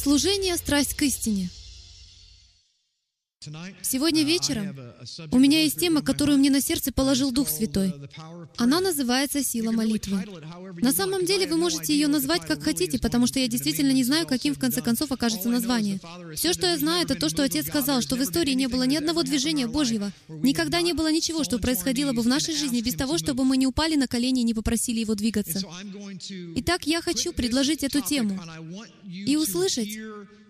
Служение «Страсть к истине». Сегодня вечером у меня есть тема, которую мне на сердце положил Дух Святой. Она называется «Сила молитвы». На самом деле вы можете ее назвать как хотите, потому что я действительно не знаю, каким в конце концов окажется название. Все, что я знаю, это то, что Отец сказал, что в истории не было ни одного движения Божьего. Никогда не было ничего, что происходило бы в нашей жизни без того, чтобы мы не упали на колени и не попросили Его двигаться. Итак, я хочу предложить эту тему и услышать,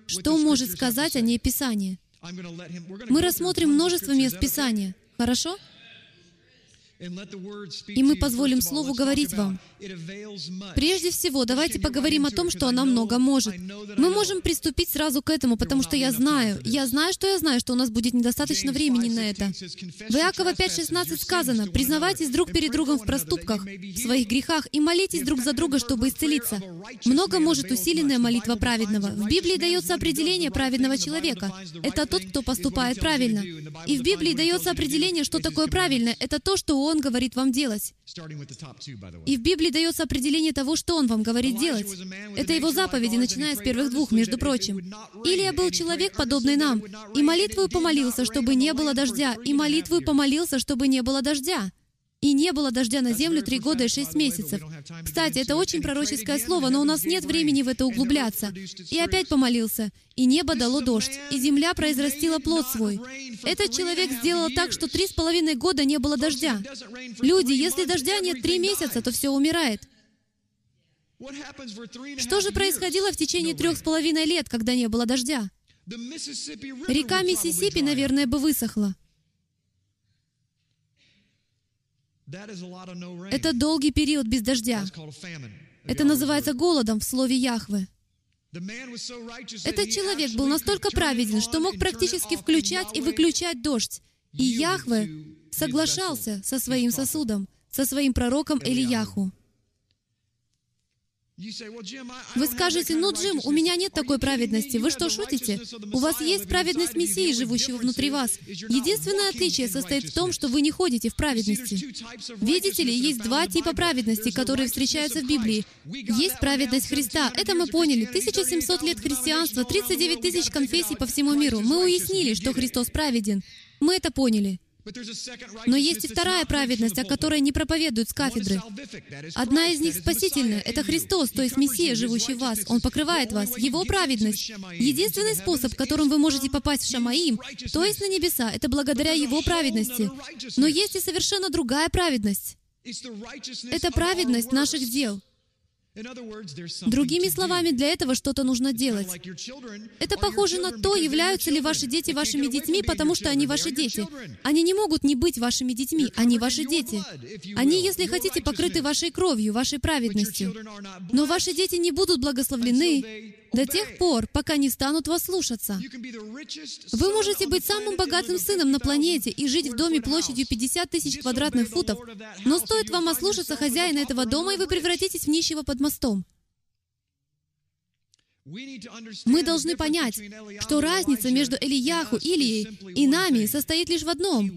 что может сказать о ней Писание. Мы рассмотрим множество мест Писания. Хорошо? И мы позволим Слову говорить вам. Прежде всего, давайте поговорим о том, что она много может. Мы можем приступить сразу к этому, потому что я знаю, я знаю, что я знаю, что у нас будет недостаточно времени на это. В Иакова 5.16 сказано, «Признавайтесь друг перед другом в проступках, в своих грехах, и молитесь друг за друга, чтобы исцелиться». Много может усиленная молитва праведного. В Библии дается определение праведного человека. Это тот, кто поступает правильно. И в Библии дается определение, что такое правильное. Это то, что Он говорит вам делать. И в Библии дается определение того, что Он вам говорит делать. Это Его заповеди, начиная с первых двух, между прочим. Илия был человек, подобный нам, и молитву помолился, чтобы не было дождя, и молитву помолился, чтобы не было дождя. И не было дождя на землю три года и шесть месяцев. Кстати, это очень пророческое слово, но у нас нет времени в это углубляться. И опять помолился. И небо дало дождь, и земля произрастила плод свой. Этот человек сделал так, что три с половиной года не было дождя. Люди, если дождя нет три месяца, то все умирает. Что же происходило в течение трех с половиной лет, когда не было дождя? Река Миссисипи, наверное, бы высохла. Это долгий период без дождя. Это называется голодом в слове Яхве. Этот человек был настолько праведен, что мог практически включать и выключать дождь. И Яхве соглашался со своим сосудом, со своим пророком Элияху. Вы скажете, ну, Джим, у меня нет такой праведности. Вы что, шутите? У вас есть праведность Мессии, живущего внутри вас. Единственное отличие состоит в том, что вы не ходите в праведности. Видите ли, есть два типа праведности, которые встречаются в Библии. Есть праведность Христа. Это мы поняли. 1700 лет христианства, 39 тысяч конфессий по всему миру. Мы уяснили, что Христос праведен. Мы это поняли. Но есть и вторая праведность, о которой не проповедуют с кафедры. Одна из них спасительная. Это Христос, то есть Мессия, живущий в вас. Он покрывает вас. Его праведность. Единственный способ, которым вы можете попасть в Шамаим, то есть на небеса, это благодаря Его праведности. Но есть и совершенно другая праведность. Это праведность наших дел. Другими словами, для этого что-то нужно делать. Это похоже на то, являются ли ваши дети вашими детьми, потому что они ваши дети. Они не могут не быть вашими детьми, они ваши дети. Они, если хотите, покрыты вашей кровью, вашей праведностью. Но ваши дети не будут благословлены до тех пор, пока не станут вас слушаться. Вы можете быть самым богатым сыном на планете и жить в доме площадью 50 тысяч квадратных футов, но стоит вам ослушаться хозяина этого дома, и вы превратитесь в нищего под мостом. Мы должны понять, что разница между Элияху, Илией и нами состоит лишь в одном.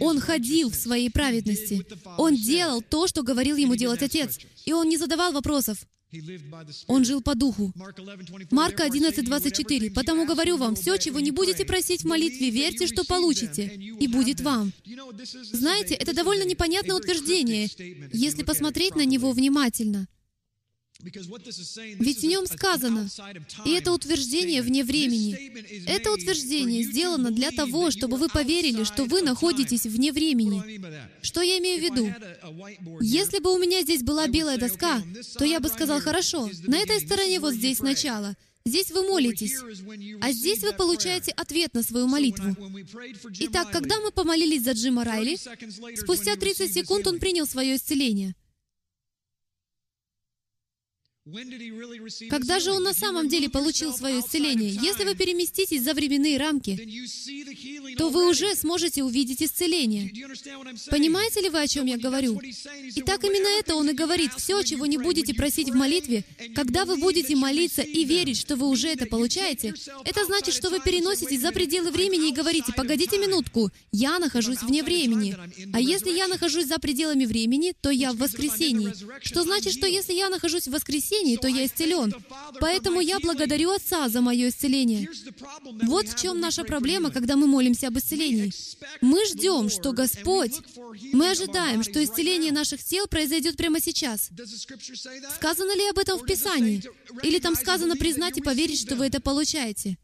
Он ходил в своей праведности. Он делал то, что говорил ему делать Отец. И он не задавал вопросов. Он жил по духу. Марка 11, 24. «Потому говорю вам, все, чего не будете просить в молитве, верьте, что получите, и будет вам». Знаете, это довольно непонятное утверждение, если посмотреть на него внимательно. Ведь в нем сказано, и это утверждение вне времени. Это утверждение сделано для того, чтобы вы поверили, что вы находитесь вне времени. Что я имею в виду? Если бы у меня здесь была белая доска, то я бы сказал, хорошо, на этой стороне вот здесь начало, Здесь вы молитесь, а здесь вы получаете ответ на свою молитву. Итак, когда мы помолились за Джима Райли, спустя 30 секунд он принял свое исцеление — когда же он на самом деле получил свое исцеление? Если вы переместитесь за временные рамки, то вы уже сможете увидеть исцеление. Понимаете ли вы, о чем я говорю? И так именно это он и говорит. Все, чего не будете просить в молитве, когда вы будете молиться и верить, что вы уже это получаете, это значит, что вы переноситесь за пределы времени и говорите, погодите минутку, я нахожусь вне времени. А если я нахожусь за пределами времени, то я в воскресении. Что значит, что если я нахожусь в воскресении, воскресении, то я исцелен. Поэтому я благодарю Отца за мое исцеление. Вот в чем наша проблема, когда мы молимся об исцелении. Мы ждем, что Господь, мы ожидаем, что исцеление наших тел произойдет прямо сейчас. Сказано ли об этом в Писании? Или там сказано признать и поверить, что вы это получаете?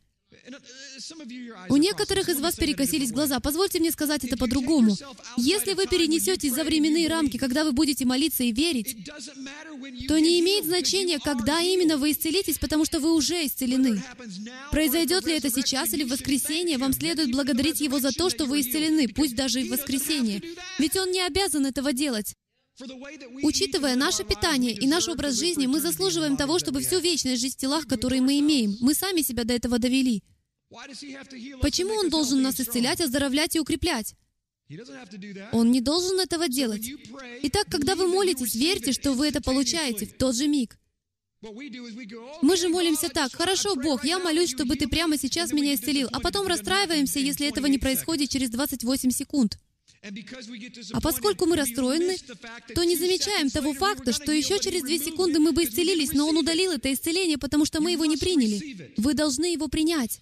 У некоторых из вас перекосились глаза. Позвольте мне сказать это по-другому. Если вы перенесетесь за временные рамки, когда вы будете молиться и верить, то не имеет значения, когда именно вы исцелитесь, потому что вы уже исцелены. Произойдет ли это сейчас или в воскресенье, вам следует благодарить Его за то, что вы исцелены, пусть даже и в воскресенье. Ведь Он не обязан этого делать. Учитывая наше питание и наш образ жизни, мы заслуживаем того, чтобы всю вечность жить в телах, которые мы имеем. Мы сами себя до этого довели. Почему Он должен нас исцелять, оздоровлять и укреплять? Он не должен этого делать. Итак, когда вы молитесь, верьте, что вы это получаете в тот же миг. Мы же молимся так, «Хорошо, Бог, я молюсь, чтобы Ты прямо сейчас меня исцелил», а потом расстраиваемся, если этого не происходит через 28 секунд. А поскольку мы расстроены, то не замечаем того факта, что еще через две секунды мы бы исцелились, но Он удалил это исцеление, потому что мы его не приняли. Вы должны его принять.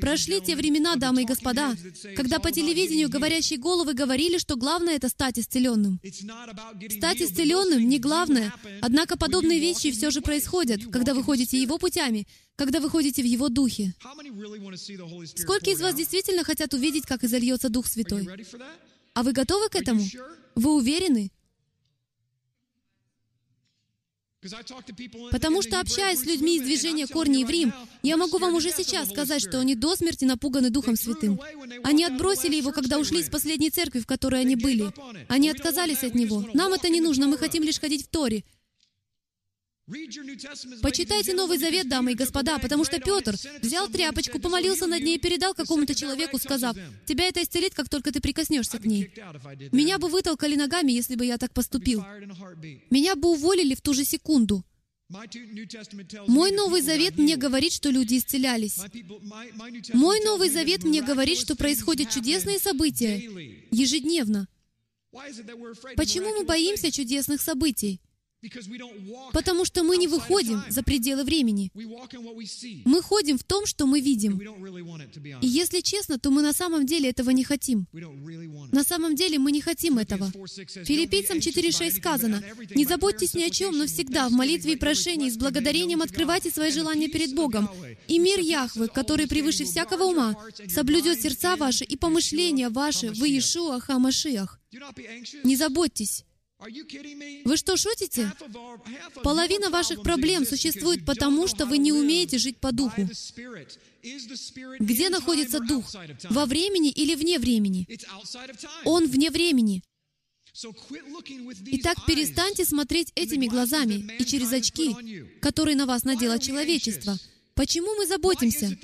Прошли те времена, дамы и господа, когда по телевидению говорящие головы говорили, что главное — это стать исцеленным. Стать исцеленным — не главное, однако подобные вещи все же происходят, когда вы ходите Его путями, когда вы ходите в Его Духе. Сколько из вас действительно хотят увидеть, как изольется Дух Святой? А вы готовы к этому? Вы уверены? Потому что, общаясь с людьми из движения «Корни в Рим», я могу вам уже сейчас сказать, что они до смерти напуганы Духом Святым. Они отбросили его, когда ушли из последней церкви, в которой они были. Они отказались от него. Нам это не нужно, мы хотим лишь ходить в Торе. Почитайте Новый Завет, дамы и господа, потому что Петр взял тряпочку, помолился над ней и передал какому-то человеку, сказав, «Тебя это исцелит, как только ты прикоснешься к ней». Меня бы вытолкали ногами, если бы я так поступил. Меня бы уволили в ту же секунду. Мой Новый Завет мне говорит, что люди исцелялись. Мой Новый Завет мне говорит, что происходят чудесные события ежедневно. Почему мы боимся чудесных событий? Потому что мы не выходим за пределы времени. Мы ходим в том, что мы видим. И если честно, то мы на самом деле этого не хотим. На самом деле мы не хотим этого. Филиппийцам 4.6 сказано, «Не заботьтесь ни о чем, но всегда в молитве и прошении с благодарением открывайте свои желания перед Богом. И мир Яхвы, который превыше всякого ума, соблюдет сердца ваши и помышления ваши в Иешуа Хамашиах». Не заботьтесь. Вы что, шутите? Половина ваших проблем существует потому, что вы не умеете жить по духу. Где находится дух? Во времени или вне времени? Он вне времени. Итак, перестаньте смотреть этими глазами и через очки, которые на вас надело человечество. Почему мы заботимся?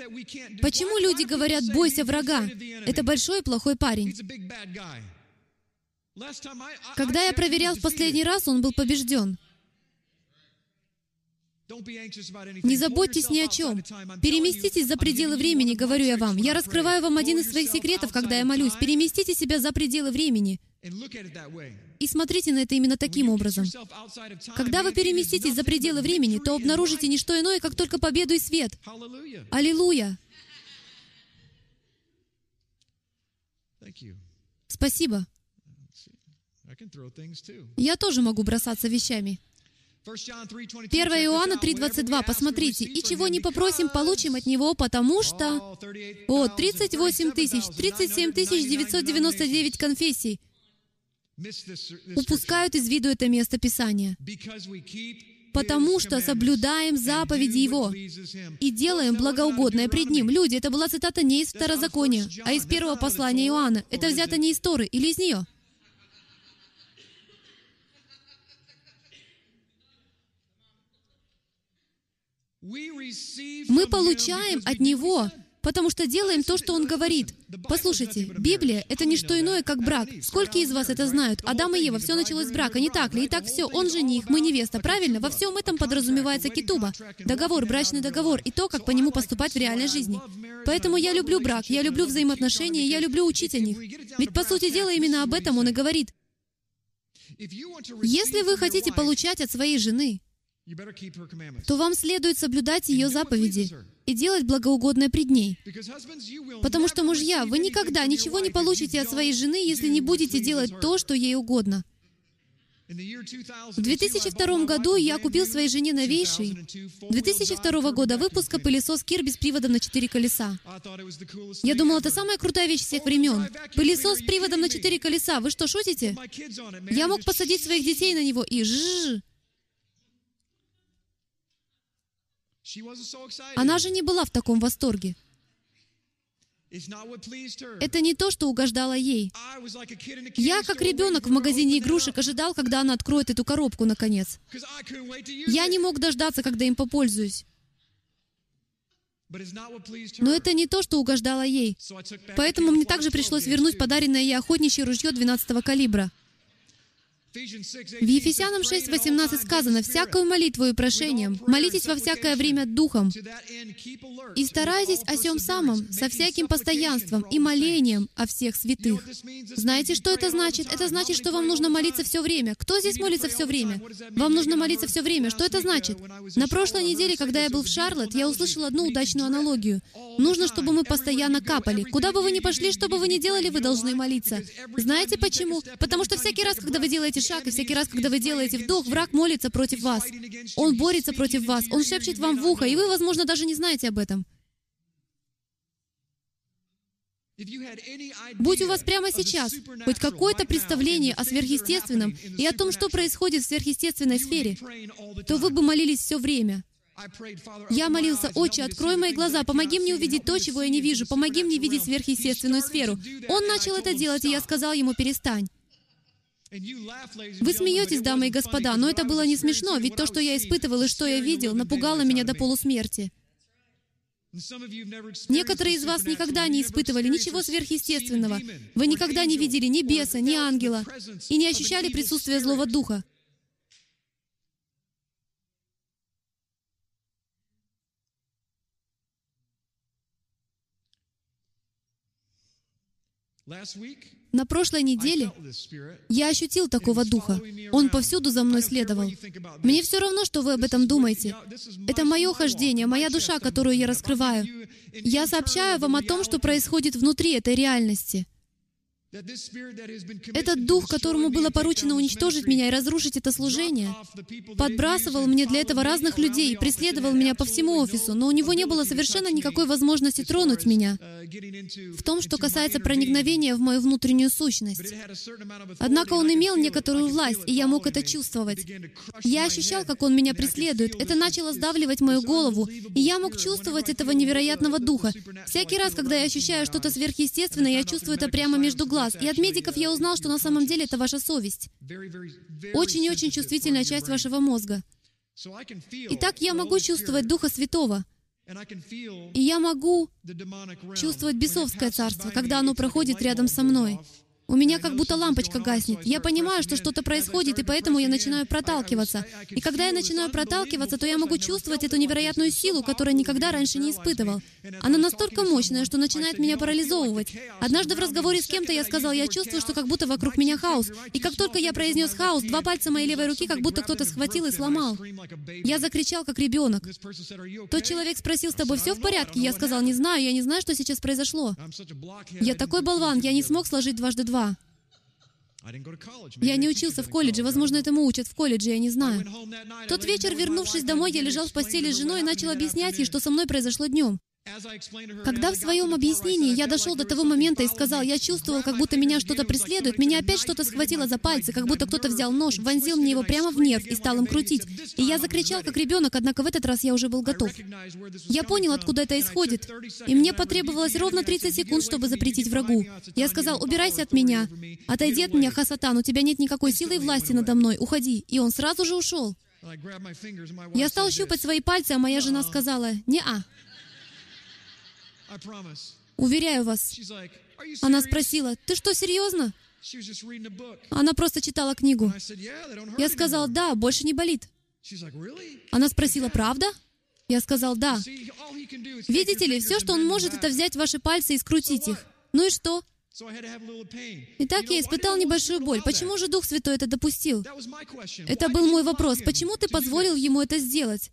Почему люди говорят «бойся врага»? Это большой плохой парень. Когда я проверял в последний раз, он был побежден. Не заботьтесь ни о чем. Переместитесь за пределы времени, говорю я вам. Я раскрываю вам один из своих секретов, когда я молюсь. Переместите себя за пределы времени. И смотрите на это именно таким образом. Когда вы переместитесь за пределы времени, то обнаружите не что иное, как только победу и свет. Аллилуйя! Спасибо. Я тоже могу бросаться вещами. 1 Иоанна 3.22, посмотрите, «И чего не попросим, получим от Него, потому что...» О, 38 тысяч, 37 тысяч 999 конфессий упускают из виду это место Писания. «Потому что соблюдаем заповеди Его и делаем благоугодное пред Ним». Люди, это была цитата не из Второзакония, а из первого послания Иоанна. Это взято не из Торы или из нее. Мы получаем от Него, потому что делаем то, что Он говорит. Послушайте, Библия — это не что иное, как брак. Сколько из вас это знают? Адам и Ева, все началось с брака, не так ли? И так все, он жених, мы невеста, правильно? Во всем этом подразумевается китуба. Договор, брачный договор, и то, как по нему поступать в реальной жизни. Поэтому я люблю брак, я люблю взаимоотношения, я люблю учить о них. Ведь, по сути дела, именно об этом он и говорит. Если вы хотите получать от своей жены, то вам следует соблюдать ее заповеди и делать благоугодное пред ней. Потому что, мужья, вы никогда ничего не получите от своей жены, если не будете делать то, что ей угодно. В 2002 году я купил своей жене новейший 2002 года выпуска пылесос Кирби с приводом на четыре колеса. Я думал, это самая крутая вещь всех времен. Пылесос с приводом на четыре колеса. Вы что, шутите? Я мог посадить своих детей на него и жжж. Она же не была в таком восторге. Это не то, что угождало ей. Я, как ребенок в магазине игрушек, ожидал, когда она откроет эту коробку, наконец. Я не мог дождаться, когда им попользуюсь. Но это не то, что угождало ей. Поэтому мне также пришлось вернуть подаренное ей охотничье ружье 12 калибра. В Ефесянам 6.18 сказано, «Всякую молитву и прошением, молитесь во всякое время Духом, и старайтесь о сем самом, со всяким постоянством и молением о всех святых». Знаете, что это значит? Это значит, что вам нужно молиться все время. Кто здесь молится все время? Вам нужно молиться все время. Что это значит? На прошлой неделе, когда я был в Шарлотт, я услышал одну удачную аналогию. Нужно, чтобы мы постоянно капали. Куда бы вы ни пошли, что бы вы ни делали, вы должны молиться. Знаете почему? Потому что всякий раз, когда вы делаете шаг, и всякий раз, когда вы делаете вдох, враг молится против вас. Он борется против вас, он шепчет вам в ухо, и вы, возможно, даже не знаете об этом. Будь у вас прямо сейчас хоть какое-то представление о сверхъестественном и о том, что происходит в сверхъестественной сфере, то вы бы молились все время. Я молился, «Отче, открой мои глаза, помоги мне увидеть то, чего я не вижу, помоги мне видеть сверхъестественную сферу». Он начал это делать, и я сказал ему, «Перестань». Вы смеетесь, дамы и господа, но это было не смешно, ведь то, что я испытывал и что я видел, напугало меня до полусмерти. Некоторые из вас никогда не испытывали ничего сверхъестественного. Вы никогда не видели ни беса, ни ангела и не ощущали присутствия злого духа. На прошлой неделе я ощутил такого духа. Он повсюду за мной следовал. Мне все равно, что вы об этом думаете. Это мое хождение, моя душа, которую я раскрываю. Я сообщаю вам о том, что происходит внутри этой реальности. Этот дух, которому было поручено уничтожить меня и разрушить это служение, подбрасывал мне для этого разных людей и преследовал меня по всему офису, но у него не было совершенно никакой возможности тронуть меня в том, что касается проникновения в мою внутреннюю сущность. Однако он имел некоторую власть, и я мог это чувствовать. Я ощущал, как он меня преследует. Это начало сдавливать мою голову, и я мог чувствовать этого невероятного духа. Всякий раз, когда я ощущаю что-то сверхъестественное, я чувствую это прямо между глаз глаз. И от медиков я узнал, что на самом деле это ваша совесть. Очень и очень чувствительная часть вашего мозга. Итак, я могу чувствовать Духа Святого. И я могу чувствовать бесовское царство, когда оно проходит рядом со мной. У меня как будто лампочка гаснет. Я понимаю, что что-то происходит, и поэтому я начинаю проталкиваться. И когда я начинаю проталкиваться, то я могу чувствовать эту невероятную силу, которую никогда раньше не испытывал. Она настолько мощная, что начинает меня парализовывать. Однажды в разговоре с кем-то я сказал, я чувствую, что как будто вокруг меня хаос. И как только я произнес хаос, два пальца моей левой руки как будто кто-то схватил и сломал. Я закричал, как ребенок. Тот человек спросил, с тобой все в порядке? Я сказал, не знаю, я не знаю, что сейчас произошло. Я такой болван, я не смог сложить дважды два два. Я не учился в колледже, возможно, этому учат в колледже, я не знаю. Тот вечер, вернувшись домой, я лежал в постели с женой и начал объяснять ей, что со мной произошло днем. Когда в своем объяснении я дошел до того момента и сказал, я чувствовал, как будто меня что-то преследует, меня опять что-то схватило за пальцы, как будто кто-то взял нож, вонзил мне его прямо в нерв и стал им крутить. И я закричал, как ребенок, однако в этот раз я уже был готов. Я понял, откуда это исходит, и мне потребовалось ровно 30 секунд, чтобы запретить врагу. Я сказал, убирайся от меня, отойди от меня, Хасатан, у тебя нет никакой силы и власти надо мной, уходи. И он сразу же ушел. Я стал щупать свои пальцы, а моя жена сказала, «Не-а». Уверяю вас. Она спросила, ты что, серьезно? Она просто читала книгу. Я сказал, да, больше не болит. Она спросила, правда? Я сказал, да. Видите ли, все, что он может, это взять ваши пальцы и скрутить их. Ну и что? Итак, я испытал небольшую боль. Почему же Дух Святой это допустил? Это был мой вопрос. Почему ты позволил ему это сделать?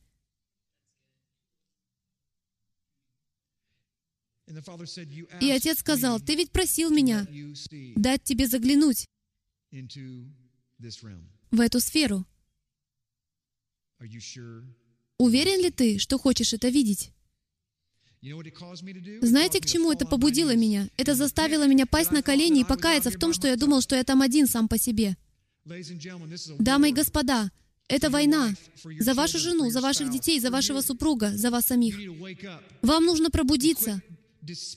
И отец сказал, ты ведь просил меня дать тебе заглянуть в эту сферу. Уверен ли ты, что хочешь это видеть? Знаете, к чему это побудило меня? Это заставило меня пасть на колени и покаяться в том, что я думал, что я там один сам по себе. Дамы и господа, это война за вашу жену, за ваших детей, за вашего супруга, за вас самих. Вам нужно пробудиться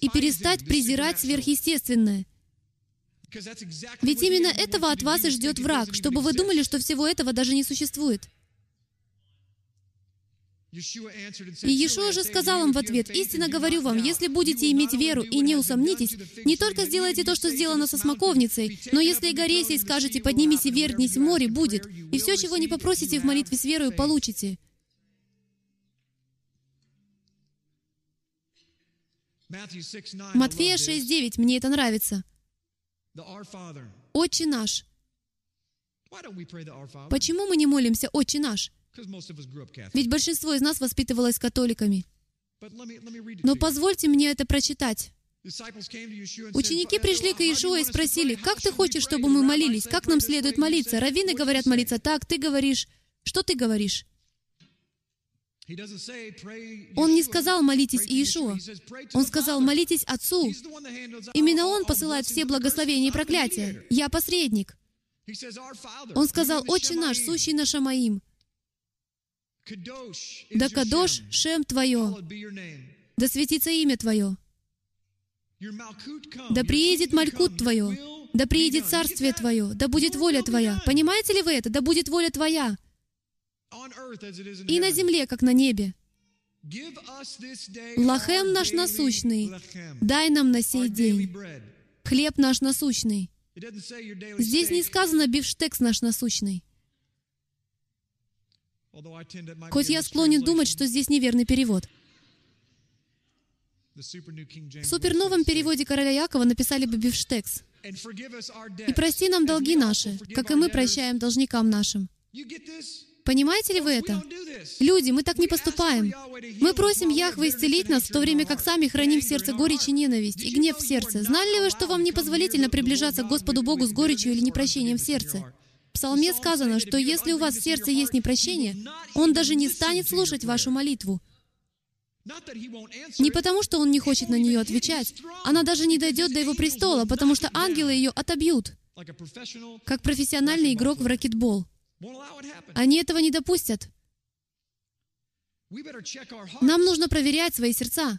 и перестать презирать сверхъестественное. Ведь именно этого от вас и ждет враг, чтобы вы думали, что всего этого даже не существует. И Иешуа же сказал им в ответ, «Истинно говорю вам, если будете иметь веру и не усомнитесь, не только сделайте то, что сделано со смоковницей, но если и горе сей скажете, поднимись и вернись в море, будет, и все, чего не попросите в молитве с верою, получите». Матфея 6.9, мне это нравится. «Отче наш». Почему мы не молимся «Отче наш»? Ведь большинство из нас воспитывалось католиками. Но позвольте мне это прочитать. Ученики пришли к Иешуа и спросили, «Как ты хочешь, чтобы мы молились? Как нам следует молиться?» Раввины говорят молиться так, ты говоришь. Что ты говоришь? Он не сказал «молитесь Иешуа». Он сказал «молитесь Отцу». Именно Он посылает все благословения и проклятия. Я посредник. Он сказал «Отче наш, сущий на Шамаим». Да кадош Шем Твое, да светится имя Твое, да приедет Малькут Твое, да приедет Царствие Твое, да будет воля Твоя. Понимаете ли вы это? Да будет воля Твоя. И на земле, как на небе. Лахем наш насущный, дай нам на сей день. Хлеб наш насущный. Здесь не сказано бифштекс наш насущный. Хоть я склонен думать, что здесь неверный перевод. В суперновом переводе короля Якова написали бы бифштекс. «И прости нам долги наши, как и мы прощаем должникам нашим». Понимаете ли вы это? Люди, мы так не поступаем. Мы просим Яхве исцелить нас, в то время как сами храним в сердце горечь и ненависть, и гнев в сердце. Знали ли вы, что вам непозволительно приближаться к Господу Богу с горечью или непрощением в сердце? В Псалме сказано, что если у вас в сердце есть непрощение, Он даже не станет слушать вашу молитву. Не потому, что Он не хочет на нее отвечать. Она даже не дойдет до Его престола, потому что ангелы ее отобьют, как профессиональный игрок в ракетбол. Они этого не допустят. Нам нужно проверять свои сердца.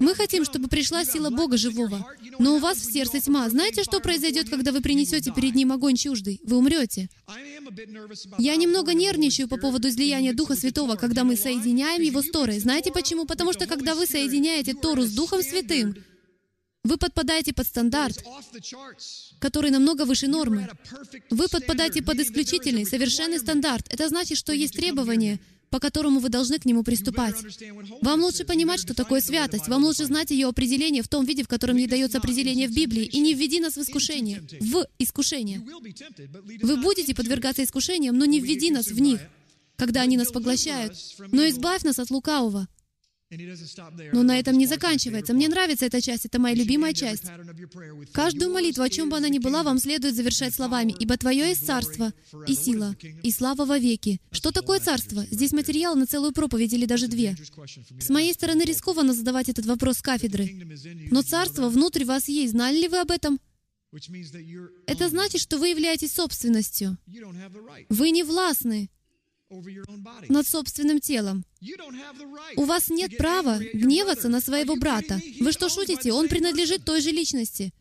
Мы хотим, чтобы пришла сила Бога живого. Но у вас в сердце тьма. Знаете, что произойдет, когда вы принесете перед Ним огонь чуждый? Вы умрете. Я немного нервничаю по поводу излияния Духа Святого, когда мы соединяем его с Торой. Знаете почему? Потому что когда вы соединяете Тору с Духом Святым, вы подпадаете под стандарт, который намного выше нормы. Вы подпадаете под исключительный, совершенный стандарт. Это значит, что есть требования — по которому вы должны к нему приступать. Вам лучше понимать, что такое святость. Вам лучше знать ее определение в том виде, в котором ей дается определение в Библии. И не введи нас в искушение. В искушение. Вы будете подвергаться искушениям, но не введи нас в них, когда они нас поглощают. Но избавь нас от лукавого. Но на этом не заканчивается. Мне нравится эта часть, это моя любимая часть. Каждую молитву, о чем бы она ни была, вам следует завершать словами, «Ибо Твое есть царство, и сила, и слава во веки». Что такое царство? Здесь материал на целую проповедь или даже две. С моей стороны рискованно задавать этот вопрос с кафедры. Но царство внутри вас есть. Знали ли вы об этом? Это значит, что вы являетесь собственностью. Вы не властны над собственным телом. У вас нет права гневаться на своего брата. Вы что шутите? Он принадлежит той же личности.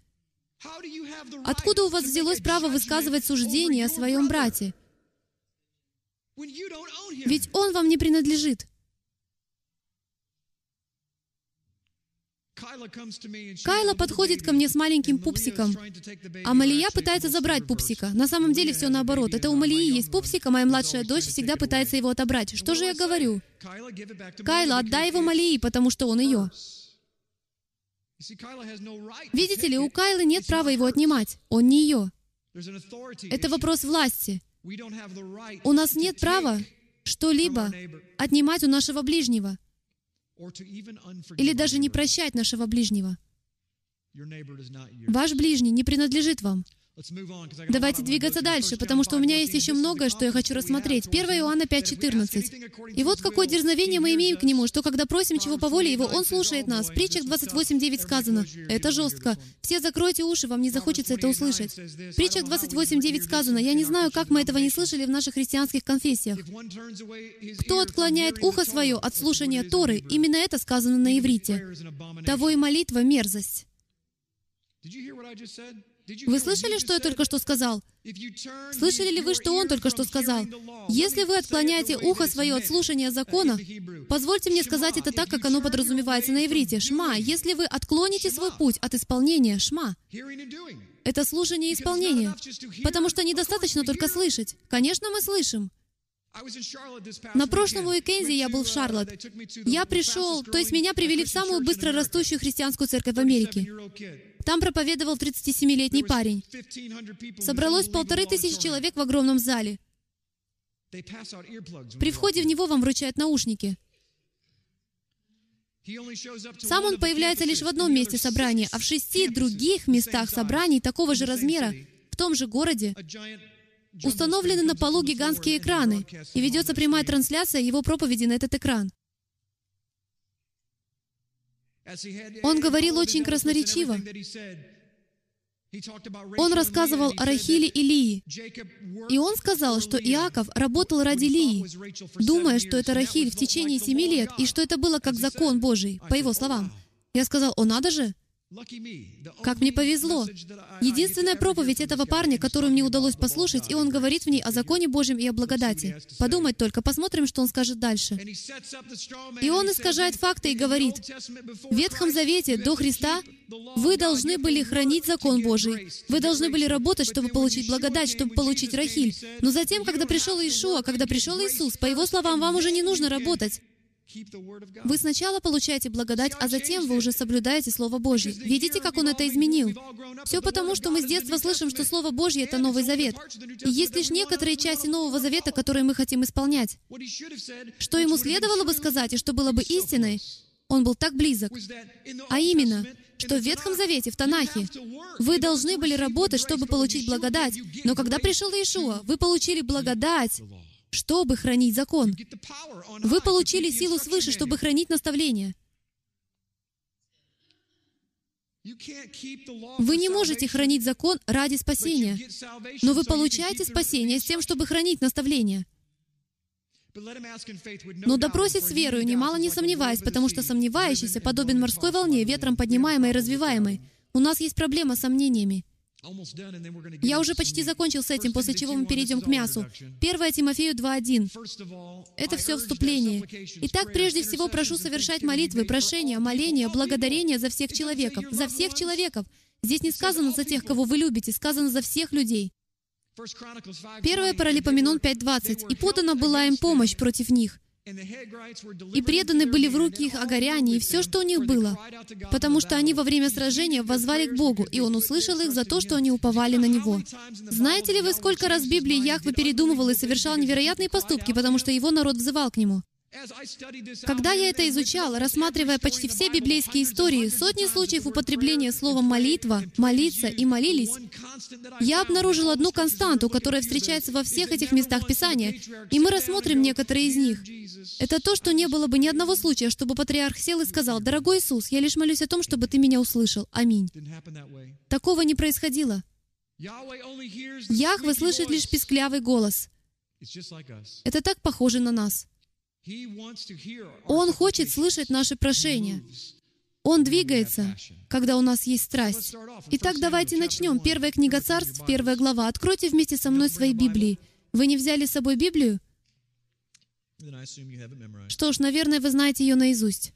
Откуда у вас взялось право высказывать суждение о своем брате? Ведь он вам не принадлежит. Кайла подходит ко мне с маленьким пупсиком, а Малия пытается забрать пупсика. На самом деле все наоборот. Это у Малии есть пупсик, а моя младшая дочь всегда пытается его отобрать. Что же я говорю? Кайла, отдай его Малии, потому что он ее. Видите ли, у Кайлы нет права его отнимать. Он не ее. Это вопрос власти. У нас нет права что-либо отнимать у нашего ближнего или даже не прощать нашего ближнего. Ваш ближний не принадлежит вам. Давайте двигаться дальше, потому что у меня есть еще многое, что я хочу рассмотреть. 1 Иоанна 5.14. «И вот какое дерзновение мы имеем к Нему, что когда просим чего по воле Его, Он слушает нас». В притчах 28.9 сказано. Это жестко. Все закройте уши, вам не захочется это услышать. В притчах 28.9 сказано. Я не знаю, как мы этого не слышали в наших христианских конфессиях. Кто отклоняет ухо свое от слушания Торы, именно это сказано на иврите. Того и молитва — мерзость. Вы слышали, что я только что сказал? Слышали ли вы, что он только что сказал? Если вы отклоняете ухо свое от слушания закона, позвольте мне сказать это так, как оно подразумевается на иврите. Шма. Если вы отклоните свой путь от исполнения, шма. Это слушание и исполнение. Потому что недостаточно только слышать. Конечно, мы слышим. На прошлом уикенде я был в Шарлотт. Я пришел, то есть меня привели в самую быстро растущую христианскую церковь в Америке. Там проповедовал 37-летний парень. Собралось полторы тысячи человек в огромном зале. При входе в него вам вручают наушники. Сам он появляется лишь в одном месте собрания, а в шести других местах собраний такого же размера, в том же городе, установлены на полу гигантские экраны, и ведется прямая трансляция его проповеди на этот экран. Он говорил очень красноречиво. Он рассказывал о Рахиле и Лии. И он сказал, что Иаков работал ради Лии, думая, что это Рахиль в течение семи лет, и что это было как закон Божий, по его словам. Я сказал, о, надо же! Как мне повезло! Единственная проповедь этого парня, которую мне удалось послушать, и он говорит в ней о законе Божьем и о благодати. Подумать только, посмотрим, что он скажет дальше. И он искажает факты и говорит, в Ветхом Завете до Христа вы должны были хранить закон Божий. Вы должны были работать, чтобы получить благодать, чтобы получить Рахиль. Но затем, когда пришел Иешуа, когда пришел Иисус, по его словам, вам уже не нужно работать. Вы сначала получаете благодать, а затем вы уже соблюдаете Слово Божье. Видите, как Он это изменил? Все потому, что мы с детства слышим, что Слово Божье — это Новый Завет. И есть лишь некоторые части Нового Завета, которые мы хотим исполнять. Что ему следовало бы сказать, и что было бы истиной, он был так близок. А именно, что в Ветхом Завете, в Танахе, вы должны были работать, чтобы получить благодать. Но когда пришел Иешуа, вы получили благодать, чтобы хранить закон. Вы получили силу свыше, чтобы хранить наставление. Вы не можете хранить закон ради спасения, но вы получаете спасение с тем, чтобы хранить наставление. Но допросит с верою, немало не сомневаясь, потому что сомневающийся подобен морской волне, ветром поднимаемой и развиваемой. У нас есть проблема с сомнениями. Я уже почти закончил с этим, после чего мы перейдем к мясу. 1 Тимофею 2.1. Это все вступление. Итак, прежде всего прошу совершать молитвы, прошения, моления, благодарения за всех человеков. За всех человеков. Здесь не сказано за тех, кого вы любите, сказано за всех людей. 1 Паралипоменон 5.20. «И подана была им помощь против них, и преданы были в руки их огоряне и все, что у них было, потому что они во время сражения возвали к Богу, и Он услышал их за то, что они уповали на Него. Знаете ли вы, сколько раз в Библии Яхве передумывал и совершал невероятные поступки, потому что его народ взывал к Нему? Когда я это изучал, рассматривая почти все библейские истории, сотни случаев употребления слова «молитва», «молиться» и «молились», я обнаружил одну константу, которая встречается во всех этих местах Писания, и мы рассмотрим некоторые из них. Это то, что не было бы ни одного случая, чтобы патриарх сел и сказал, «Дорогой Иисус, я лишь молюсь о том, чтобы Ты меня услышал. Аминь». Такого не происходило. Яхве слышит лишь писклявый голос. Это так похоже на нас. Он хочет слышать наши прошения. Он двигается, когда у нас есть страсть. Итак, давайте начнем. Первая книга Царств, первая глава. Откройте вместе со мной свои Библии. Вы не взяли с собой Библию? Что ж, наверное, вы знаете ее наизусть.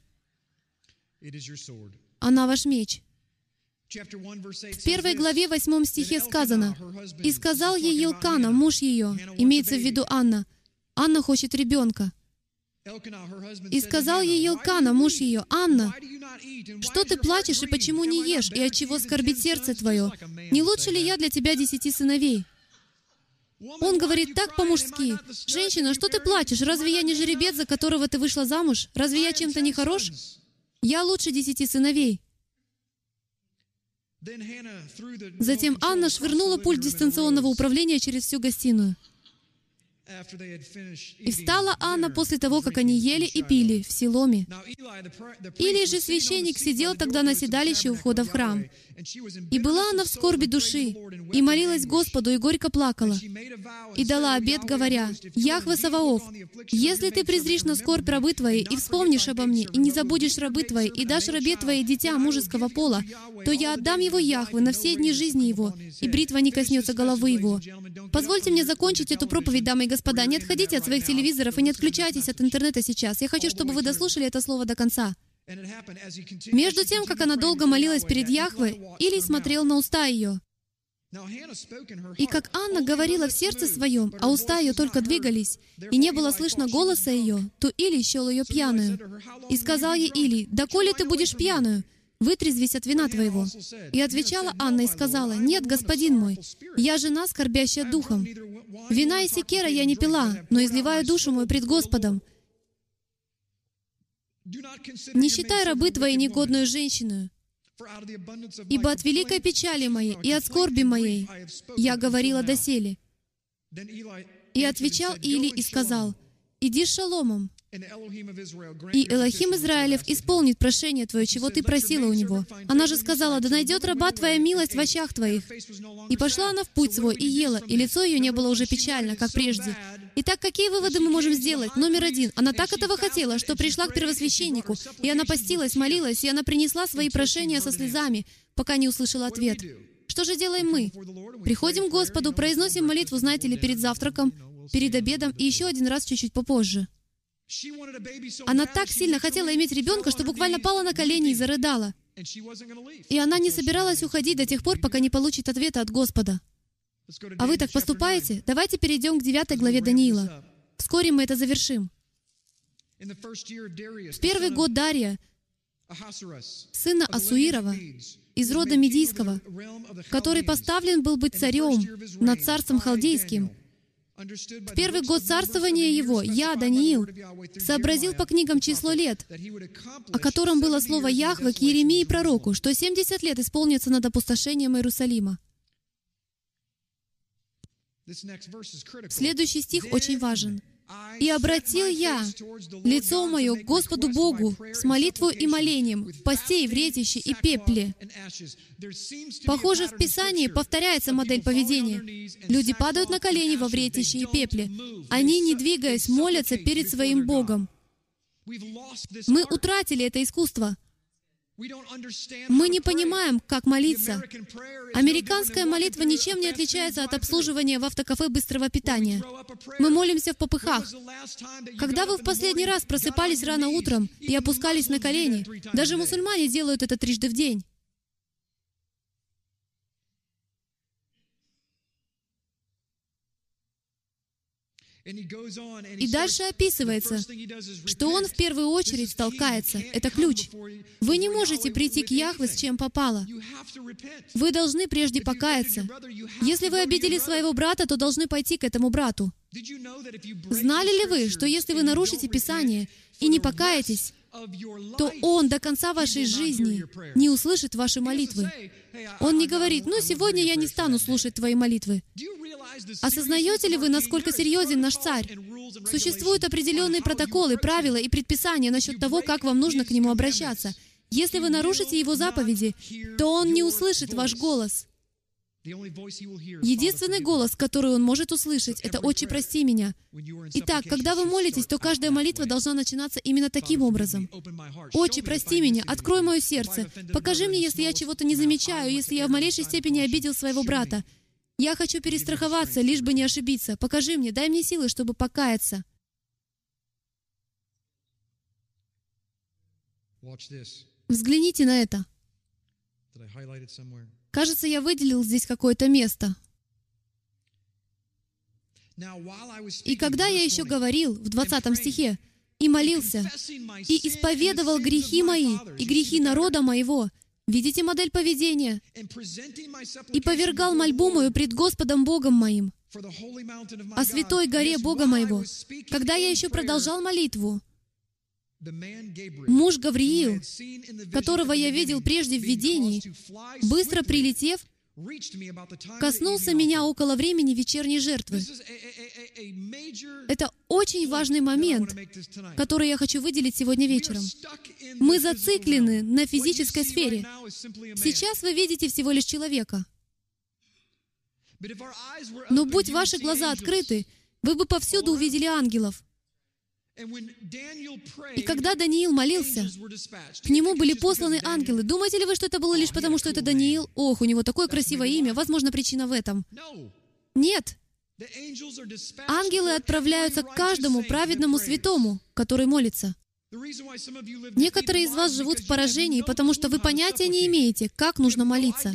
Она ваш меч. В первой главе, восьмом стихе сказано, «И сказал ей Елкана, муж ее, имеется в виду Анна, Анна хочет ребенка. И сказал ей Елкана, муж ее, «Анна, что ты плачешь и почему не ешь, и от чего скорбит сердце твое? Не лучше ли я для тебя десяти сыновей?» Он говорит так по-мужски. «Женщина, что ты плачешь? Разве я не жеребец, за которого ты вышла замуж? Разве я чем-то не хорош? Я лучше десяти сыновей». Затем Анна швырнула пульт дистанционного управления через всю гостиную. И встала Анна после того, как они ели и пили в Силоме. Или же священник сидел тогда на седалище у входа в храм. И была она в скорби души, и молилась Господу, и горько плакала. И дала обет, говоря, «Яхве Саваоф, если ты презришь на скорбь рабы твои, и вспомнишь обо мне, и не забудешь рабы твои, и дашь рабе твоей дитя мужеского пола, то я отдам его Яхве на все дни жизни его, и бритва не коснется головы его». Позвольте мне закончить эту проповедь, дамы и Господа, не отходите от своих телевизоров и не отключайтесь от интернета сейчас. Я хочу, чтобы вы дослушали это слово до конца. Между тем, как она долго молилась перед Яхве, Илий смотрел на уста ее. И как Анна говорила в сердце своем, а уста ее только двигались, и не было слышно голоса ее, то Илий счел ее пьяную. И сказал ей Илий, «Доколе ты будешь пьяную? Вытрезвись от вина твоего». И отвечала Анна и сказала, «Нет, господин мой, я жена, скорбящая духом. Вина и секера я не пила, но изливаю душу мою пред Господом. Не считай рабы твоей негодную женщину, ибо от великой печали моей и от скорби моей я говорила доселе». И отвечал Или и сказал, «Иди с шаломом, и Элохим Израилев исполнит прошение твое, чего ты просила у него. Она же сказала, да найдет раба твоя милость в очах твоих. И пошла она в путь свой и ела, и лицо ее не было уже печально, как прежде. Итак, какие выводы мы можем сделать? Номер один. Она так этого хотела, что пришла к первосвященнику, и она постилась, молилась, и она принесла свои прошения со слезами, пока не услышала ответ. Что же делаем мы? Приходим к Господу, произносим молитву, знаете ли, перед завтраком, перед обедом и еще один раз чуть-чуть попозже. Она так сильно хотела иметь ребенка, что буквально пала на колени и зарыдала. И она не собиралась уходить до тех пор, пока не получит ответа от Господа. А вы так поступаете? Давайте перейдем к 9 главе Даниила. Вскоре мы это завершим. В первый год Дария, сына Асуирова, из рода Медийского, который поставлен был быть царем над царством халдейским, в первый год царствования его я, Даниил, сообразил по книгам число лет, о котором было слово Яхве к Еремии пророку, что 70 лет исполнится над опустошением Иерусалима. Следующий стих очень важен. «И обратил я лицо мое к Господу Богу с молитвой и молением, в посте и в ретище и пепле». Похоже, в Писании повторяется модель поведения. Люди падают на колени во вретище и пепле. Они, не двигаясь, молятся перед своим Богом. Мы утратили это искусство — мы не понимаем, как молиться. Американская молитва ничем не отличается от обслуживания в автокафе быстрого питания. Мы молимся в попыхах. Когда вы в последний раз просыпались рано утром и опускались на колени, даже мусульмане делают это трижды в день. И дальше описывается, что он в первую очередь толкается. Это ключ. Вы не можете прийти к Яхве с чем попало. Вы должны прежде покаяться. Если вы обидели своего брата, то должны пойти к этому брату. Знали ли вы, что если вы нарушите Писание и не покаетесь, то Он до конца вашей жизни не услышит ваши молитвы. Он не говорит, ну, сегодня я не стану слушать твои молитвы. Осознаете ли вы, насколько серьезен наш царь? Существуют определенные протоколы, правила и предписания насчет того, как вам нужно к нему обращаться. Если вы нарушите его заповеди, то он не услышит ваш голос. Единственный голос, который он может услышать, это «Отче, прости меня». Итак, когда вы молитесь, то каждая молитва должна начинаться именно таким образом. «Отче, прости меня, открой мое сердце, покажи мне, если я чего-то не замечаю, если я в малейшей степени обидел своего брата. Я хочу перестраховаться, лишь бы не ошибиться. Покажи мне, дай мне силы, чтобы покаяться». Взгляните на это. Кажется, я выделил здесь какое-то место. И когда я еще говорил в 20 стихе, и молился, и исповедовал грехи мои и грехи народа моего. Видите модель поведения? И повергал мольбу мою пред Господом Богом моим, о святой горе Бога моего. Когда я еще продолжал молитву, муж Гавриил, которого я видел прежде в видении, быстро прилетев, коснулся меня около времени вечерней жертвы. Это очень важный момент, который я хочу выделить сегодня вечером. Мы зациклены на физической сфере. Сейчас вы видите всего лишь человека. Но будь ваши глаза открыты, вы бы повсюду увидели ангелов. И когда Даниил молился, к нему были посланы ангелы. Думаете ли вы, что это было лишь потому, что это Даниил? Ох, у него такое красивое имя. Возможно, причина в этом. Нет. Ангелы отправляются к каждому праведному святому, который молится. Некоторые из вас живут в поражении, потому что вы понятия не имеете, как нужно молиться.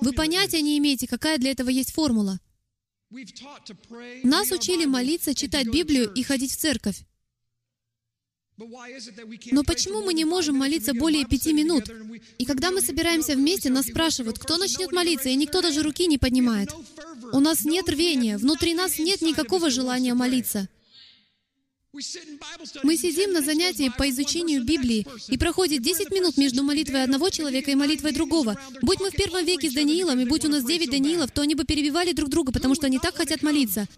Вы понятия не имеете, какая для этого есть формула. Нас учили молиться, читать Библию и ходить в церковь. Но почему мы не можем молиться более пяти минут? И когда мы собираемся вместе, нас спрашивают, кто начнет молиться, и никто даже руки не поднимает. У нас нет рвения, внутри нас нет никакого желания молиться. Мы сидим на занятии по изучению Библии, и проходит 10 минут между молитвой одного человека и молитвой другого. Будь мы в первом веке с Даниилом, и будь у нас 9 Даниилов, то они бы перебивали друг друга, потому что они так хотят молиться.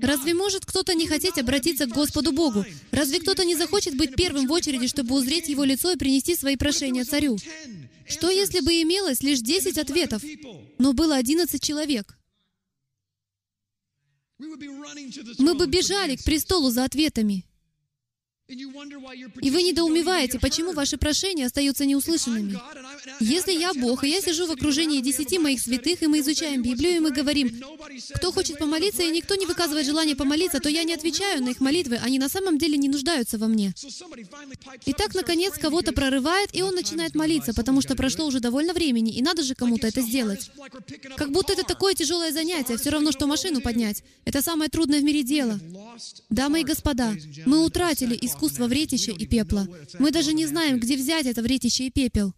Разве может кто-то не хотеть обратиться к Господу Богу? Разве кто-то не захочет быть первым в очереди, чтобы узреть Его лицо и принести свои прошения царю? Что если бы имелось лишь 10 ответов, но было 11 человек? Мы бы бежали к престолу за ответами. И вы недоумеваете, почему ваши прошения остаются неуслышанными. Если я Бог, и я сижу в окружении десяти моих святых, и мы изучаем Библию, и мы говорим, кто хочет помолиться, и никто не выказывает желания помолиться, то я не отвечаю на их молитвы, они на самом деле не нуждаются во мне. И так, наконец, кого-то прорывает, и он начинает молиться, потому что прошло уже довольно времени, и надо же кому-то это сделать. Как будто это такое тяжелое занятие, все равно, что машину поднять. Это самое трудное в мире дело. Дамы и господа, мы утратили искусство искусство вретища и пепла. Мы даже не знаем, где взять это вретище и пепел.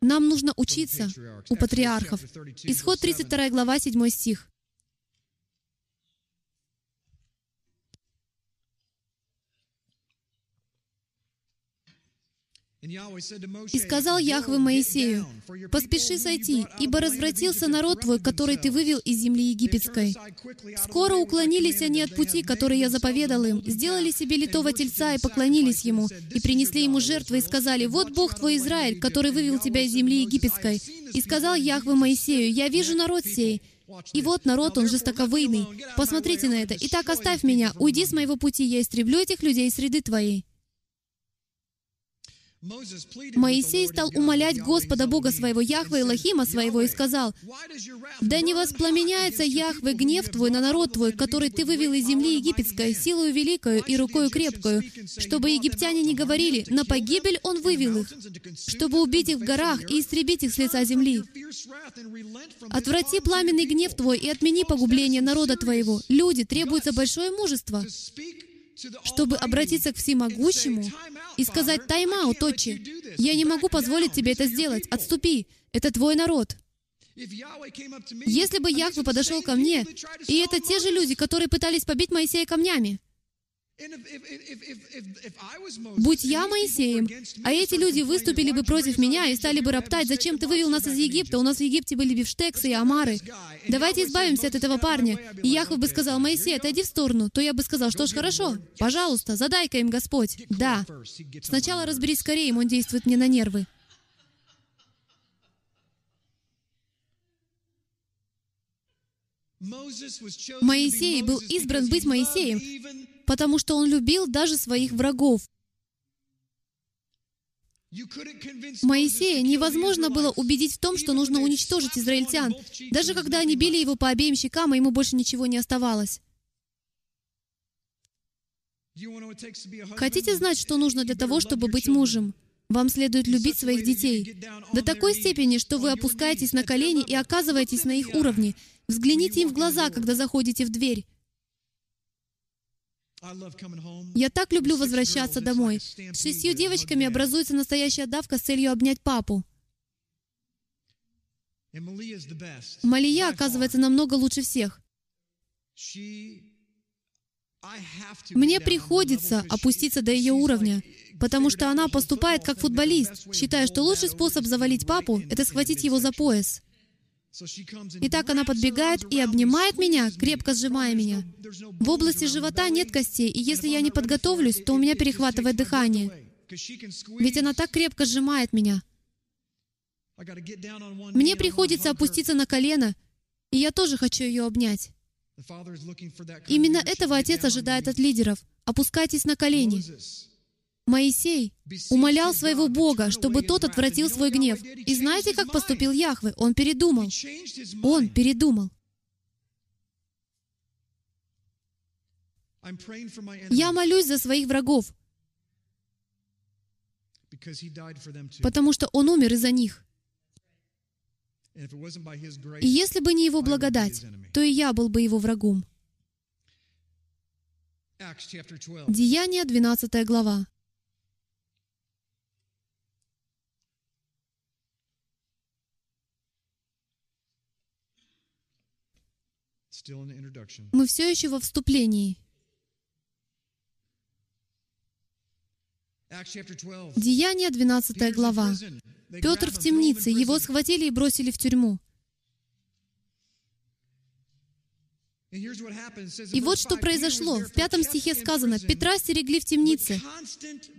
Нам нужно учиться у патриархов. Исход 32 глава, 7 стих. И сказал Яхве Моисею, «Поспеши сойти, ибо развратился народ твой, который ты вывел из земли египетской. Скоро уклонились они от пути, который я заповедал им, сделали себе литого тельца и поклонились ему, и принесли ему жертвы, и сказали, «Вот Бог твой Израиль, который вывел тебя из земли египетской». И сказал Яхве Моисею, «Я вижу народ сей, и вот народ, он жестоковыйный. Посмотрите на это. Итак, оставь меня, уйди с моего пути, я истреблю этих людей из среды твоей». Моисей стал умолять Господа Бога своего, Яхве Лохима своего, и сказал, «Да не воспламеняется Яхве гнев твой на народ твой, который ты вывел из земли египетской, силою великою и рукою крепкою, чтобы египтяне не говорили, на погибель он вывел их, чтобы убить их в горах и истребить их с лица земли. Отврати пламенный гнев твой и отмени погубление народа твоего. Люди, требуется большое мужество, чтобы обратиться к всемогущему и сказать «Тайм-аут, отче! Я не могу позволить тебе это сделать. Отступи! Это твой народ!» Если бы Яхве подошел ко мне, и это те же люди, которые пытались побить Моисея камнями, Будь я Моисеем, а эти люди выступили бы против меня и стали бы роптать, «Зачем ты вывел нас из Египта? У нас в Египте были бифштексы и омары. Давайте избавимся от этого парня». И Яхве бы сказал, «Моисей, отойди в сторону». То я бы сказал, «Что ж, хорошо, пожалуйста, задай-ка им Господь». Да. Сначала разберись скорее, он действует мне на нервы. Моисей был избран быть Моисеем, потому что он любил даже своих врагов. Моисея невозможно было убедить в том, что нужно уничтожить израильтян, даже когда они били его по обеим щекам, и ему больше ничего не оставалось. Хотите знать, что нужно для того, чтобы быть мужем? Вам следует любить своих детей до такой степени, что вы опускаетесь на колени и оказываетесь на их уровне. Взгляните им в глаза, когда заходите в дверь. Я так люблю возвращаться домой. С шестью девочками образуется настоящая давка с целью обнять папу. Малия оказывается намного лучше всех. Мне приходится опуститься до ее уровня, потому что она поступает как футболист, считая, что лучший способ завалить папу — это схватить его за пояс. Итак, она подбегает и обнимает меня, крепко сжимая меня. В области живота нет костей, и если я не подготовлюсь, то у меня перехватывает дыхание. Ведь она так крепко сжимает меня. Мне приходится опуститься на колено, и я тоже хочу ее обнять. Именно этого Отец ожидает от лидеров. Опускайтесь на колени. Моисей умолял своего Бога, чтобы тот отвратил свой гнев. И знаете, как поступил Яхве? Он передумал. Он передумал. Я молюсь за своих врагов, потому что Он умер из-за них. И если бы не Его благодать, то и я был бы Его врагом. Деяние 12 глава. Мы все еще во вступлении. Деяние 12 глава. Петр в темнице, его схватили и бросили в тюрьму. И вот что произошло. В пятом стихе сказано, «Петра стерегли в темнице».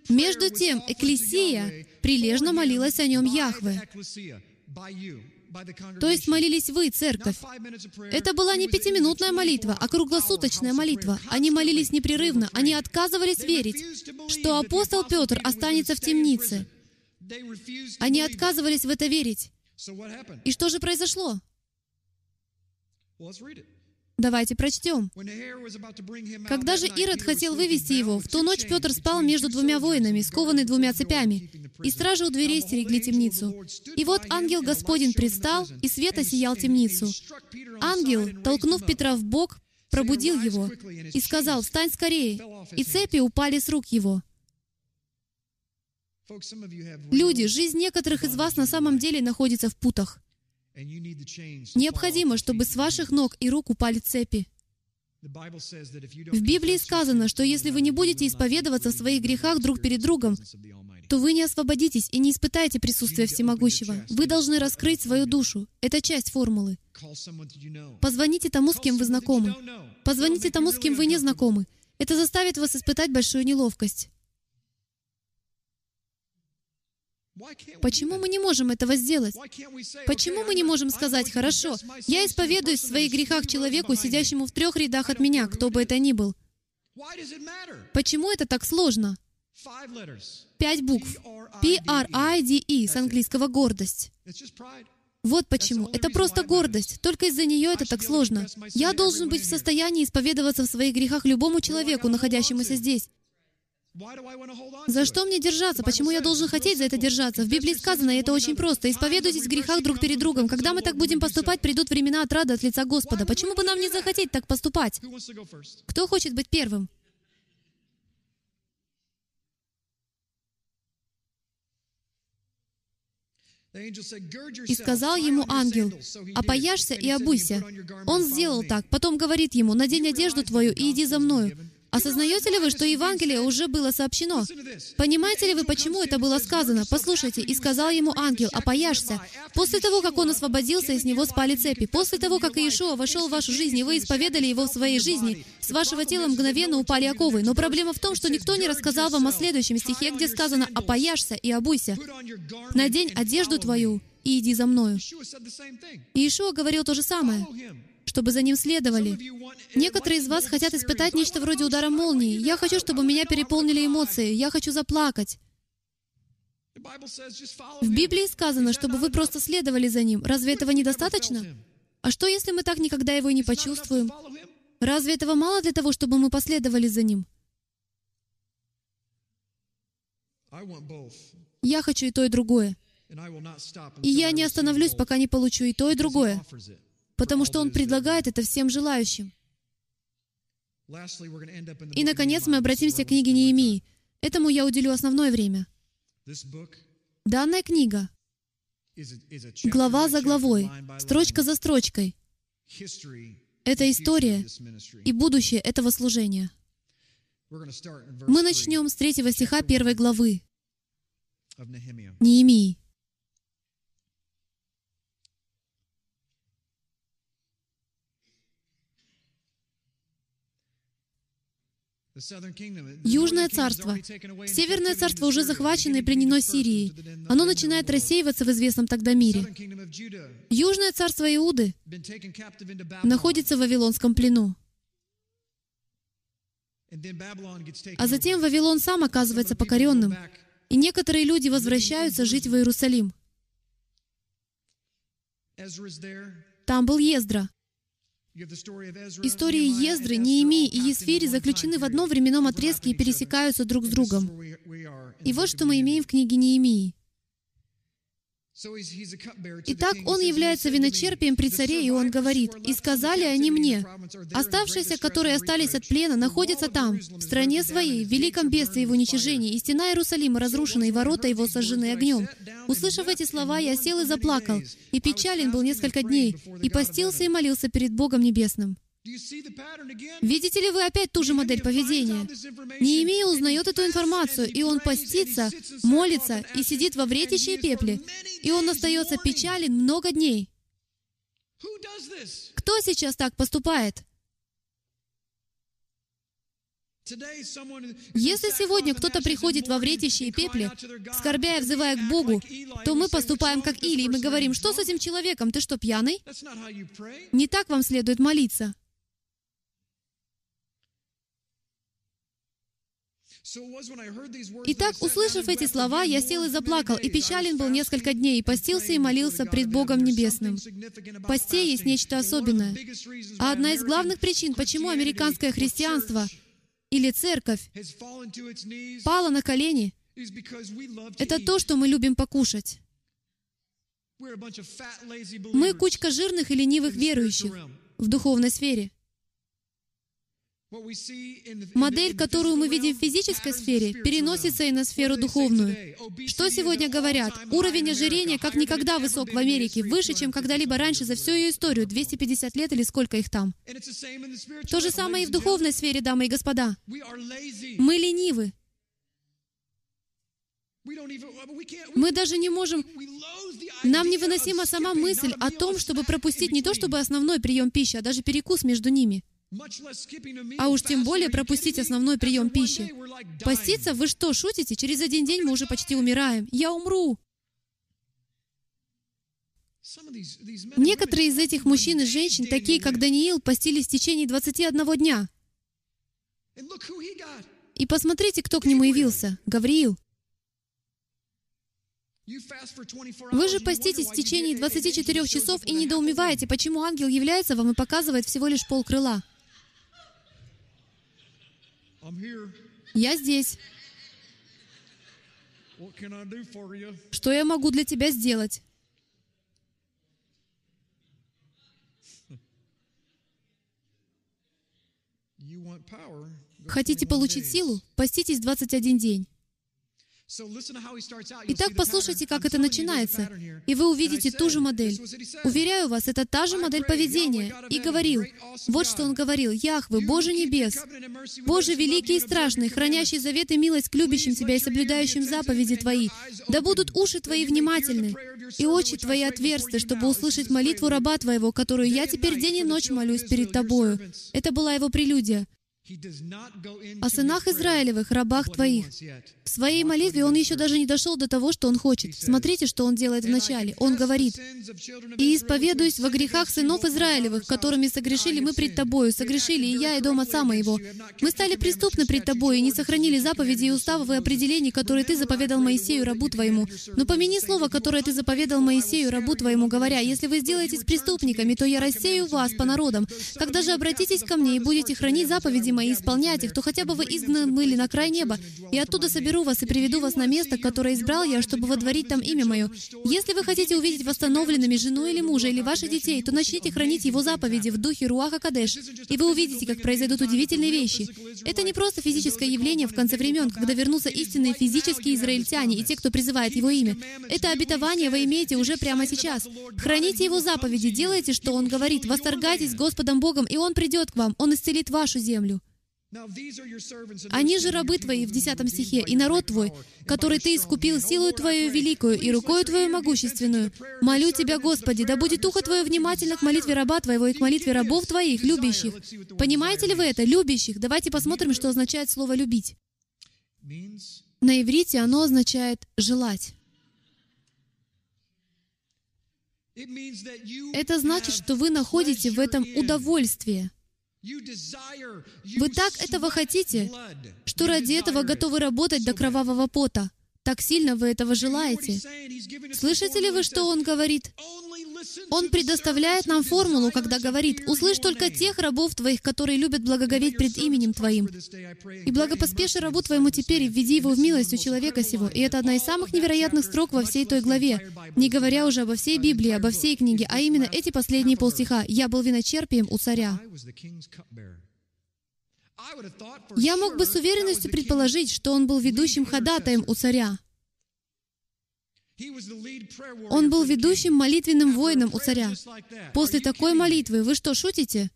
Между тем, Экклесия прилежно молилась о нем Яхве. То есть молились вы, церковь. Это была не пятиминутная молитва, а круглосуточная молитва. Они молились непрерывно. Они отказывались верить, что апостол Петр останется в темнице. Они отказывались в это верить. И что же произошло? Давайте прочтем. Когда же Ирод хотел вывести его, в ту ночь Петр спал между двумя воинами, скованный двумя цепями, и стражи у дверей стерегли темницу. И вот ангел Господень предстал, и свет осиял темницу. Ангел, толкнув Петра в бок, пробудил его и сказал, «Встань скорее!» И цепи упали с рук его. Люди, жизнь некоторых из вас на самом деле находится в путах. Необходимо, чтобы с ваших ног и рук упали цепи. В Библии сказано, что если вы не будете исповедоваться в своих грехах друг перед другом, то вы не освободитесь и не испытаете присутствие Всемогущего. Вы должны раскрыть свою душу. Это часть формулы. Позвоните тому, с кем вы знакомы. Позвоните тому, с кем вы не знакомы. Это заставит вас испытать большую неловкость. Почему мы не можем этого сделать? Почему мы не можем сказать, «Хорошо, я исповедуюсь в своих грехах человеку, сидящему в трех рядах от меня, кто бы это ни был»? Почему это так сложно? Пять букв. P-R-I-D-E с английского «гордость». Вот почему. Это просто гордость. Только из-за нее это так сложно. Я должен быть в состоянии исповедоваться в своих грехах любому человеку, находящемуся здесь. За что мне держаться? Почему я должен хотеть за это держаться? В Библии сказано, и это очень просто. Исповедуйтесь в грехах друг перед другом. Когда мы так будем поступать, придут времена отрады от лица Господа. Почему бы нам не захотеть так поступать? Кто хочет быть первым? И сказал ему ангел, «Опояшься и обуйся». Он сделал так. Потом говорит ему, «Надень одежду твою и иди за мною». Осознаете ли вы, что Евангелие уже было сообщено? Понимаете ли вы, почему это было сказано? Послушайте, и сказал ему ангел, опояшься. После того, как он освободился, из него спали цепи. После того, как Иешуа вошел в вашу жизнь, и вы исповедали его в своей жизни, с вашего тела мгновенно упали оковы. Но проблема в том, что никто не рассказал вам о следующем стихе, где сказано «опояшься и обуйся». «Надень одежду твою и иди за мною». Иешуа говорил то же самое чтобы за ним следовали. Некоторые из вас хотят испытать нечто вроде удара молнии. Я хочу, чтобы меня переполнили эмоции. Я хочу заплакать. В Библии сказано, чтобы вы просто следовали за Ним. Разве этого недостаточно? А что, если мы так никогда Его и не почувствуем? Разве этого мало для того, чтобы мы последовали за Ним? Я хочу и то, и другое. И я не остановлюсь, пока не получу и то, и другое потому что Он предлагает это всем желающим. И, наконец, мы обратимся к книге Неемии. Этому я уделю основное время. Данная книга, глава за главой, строчка за строчкой, это история и будущее этого служения. Мы начнем с третьего стиха первой главы Неемии. Южное царство. Северное царство уже захвачено и пленено Сирией. Оно начинает рассеиваться в известном тогда мире. Южное царство Иуды находится в Вавилонском плену. А затем Вавилон сам оказывается покоренным, и некоторые люди возвращаются жить в Иерусалим. Там был Ездра. Истории Ездры, Неемии и Есфири заключены в одном временном отрезке и пересекаются друг с другом. И вот что мы имеем в книге Неемии. Итак, он является виночерпием при царе, и он говорит, «И сказали они мне, оставшиеся, которые остались от плена, находятся там, в стране своей, в великом бедствии в уничижении, и стена Иерусалима разрушена, и ворота его сожжены огнем». Услышав эти слова, я сел и заплакал, и печален был несколько дней, и постился и молился перед Богом Небесным. Видите ли вы опять ту же модель поведения? Неемия узнает эту информацию, и он постится, молится и сидит во вретище и пепле, и он остается печален много дней. Кто сейчас так поступает? Если сегодня кто-то приходит во вретище и пепле, скорбя и взывая к Богу, то мы поступаем как Или, и мы говорим, что с этим человеком, ты что, пьяный? Не так вам следует молиться. Итак, услышав эти слова, я сел и заплакал, и печален был несколько дней, и постился и молился пред Богом Небесным. В посте есть нечто особенное. А одна из главных причин, почему американское христианство или церковь пала на колени, это то, что мы любим покушать. Мы кучка жирных и ленивых верующих в духовной сфере. Модель, которую мы видим в физической сфере, переносится и на сферу духовную. Что сегодня говорят? Уровень ожирения как никогда высок в Америке, выше, чем когда-либо раньше за всю ее историю, 250 лет или сколько их там. То же самое и в духовной сфере, дамы и господа. Мы ленивы. Мы даже не можем... Нам невыносима сама мысль о том, чтобы пропустить не то чтобы основной прием пищи, а даже перекус между ними. А уж тем более пропустить основной прием пищи. Поститься? Вы что, шутите? Через один день мы уже почти умираем. Я умру. Некоторые из этих мужчин и женщин, такие как Даниил, постились в течение 21 дня. И посмотрите, кто к нему явился. Гавриил. Вы же поститесь в течение 24 часов и недоумеваете, почему ангел является вам и показывает всего лишь полкрыла. Я здесь. Что я могу для тебя сделать? Хотите получить силу? Поститесь 21 день. Итак, послушайте, как это начинается, и вы увидите ту же модель. Уверяю вас, это та же модель поведения. И говорил, вот что он говорил, «Яхвы, Боже небес, Боже великий и страшный, хранящий завет и милость к любящим Тебя и соблюдающим заповеди Твои, да будут уши Твои внимательны, и очи Твои отверсты, чтобы услышать молитву раба Твоего, которую я теперь день и ночь молюсь перед Тобою». Это была его прелюдия о сынах Израилевых, рабах Твоих. В своей молитве он еще даже не дошел до того, что он хочет. Смотрите, что он делает вначале. Он говорит, «И исповедуюсь во грехах сынов Израилевых, которыми согрешили мы пред Тобою, согрешили и я, и дом отца моего. Мы стали преступны пред Тобою и не сохранили заповеди и уставов и определений, которые Ты заповедал Моисею, рабу Твоему. Но помяни слово, которое Ты заповедал Моисею, рабу Твоему, говоря, «Если вы сделаетесь преступниками, то я рассею вас по народам. Когда же обратитесь ко мне и будете хранить заповеди заповеди мои, исполнять их, то хотя бы вы изгнаны были на край неба, и оттуда соберу вас и приведу вас на место, которое избрал я, чтобы водворить там имя мое. Если вы хотите увидеть восстановленными жену или мужа, или ваших детей, то начните хранить его заповеди в духе Руаха Кадеш, и вы увидите, как произойдут удивительные вещи. Это не просто физическое явление в конце времен, когда вернутся истинные физические израильтяне и те, кто призывает его имя. Это обетование вы имеете уже прямо сейчас. Храните его заповеди, делайте, что он говорит, восторгайтесь Господом Богом, и он придет к вам, он исцелит вашу землю. Они же рабы твои в 10 стихе, и народ твой, который ты искупил силою твою великую и рукою твою могущественную. Молю тебя, Господи, да будет ухо твое внимательно к молитве раба твоего и к молитве рабов твоих, любящих. Понимаете ли вы это? Любящих. Давайте посмотрим, что означает слово «любить». На иврите оно означает «желать». Это значит, что вы находите в этом удовольствие. Вы так этого хотите, что ради этого готовы работать до кровавого пота. Так сильно вы этого желаете. Слышите ли вы, что он говорит? Он предоставляет нам формулу, когда говорит, «Услышь только тех рабов Твоих, которые любят благоговеть пред именем Твоим, и благопоспеши рабу Твоему теперь, и введи его в милость у человека сего». И это одна из самых невероятных строк во всей той главе, не говоря уже обо всей Библии, обо всей книге, а именно эти последние полстиха. «Я был виночерпием у царя». Я мог бы с уверенностью предположить, что он был ведущим ходатаем у царя. Он был ведущим молитвенным воином у царя. После такой молитвы, вы что, шутите?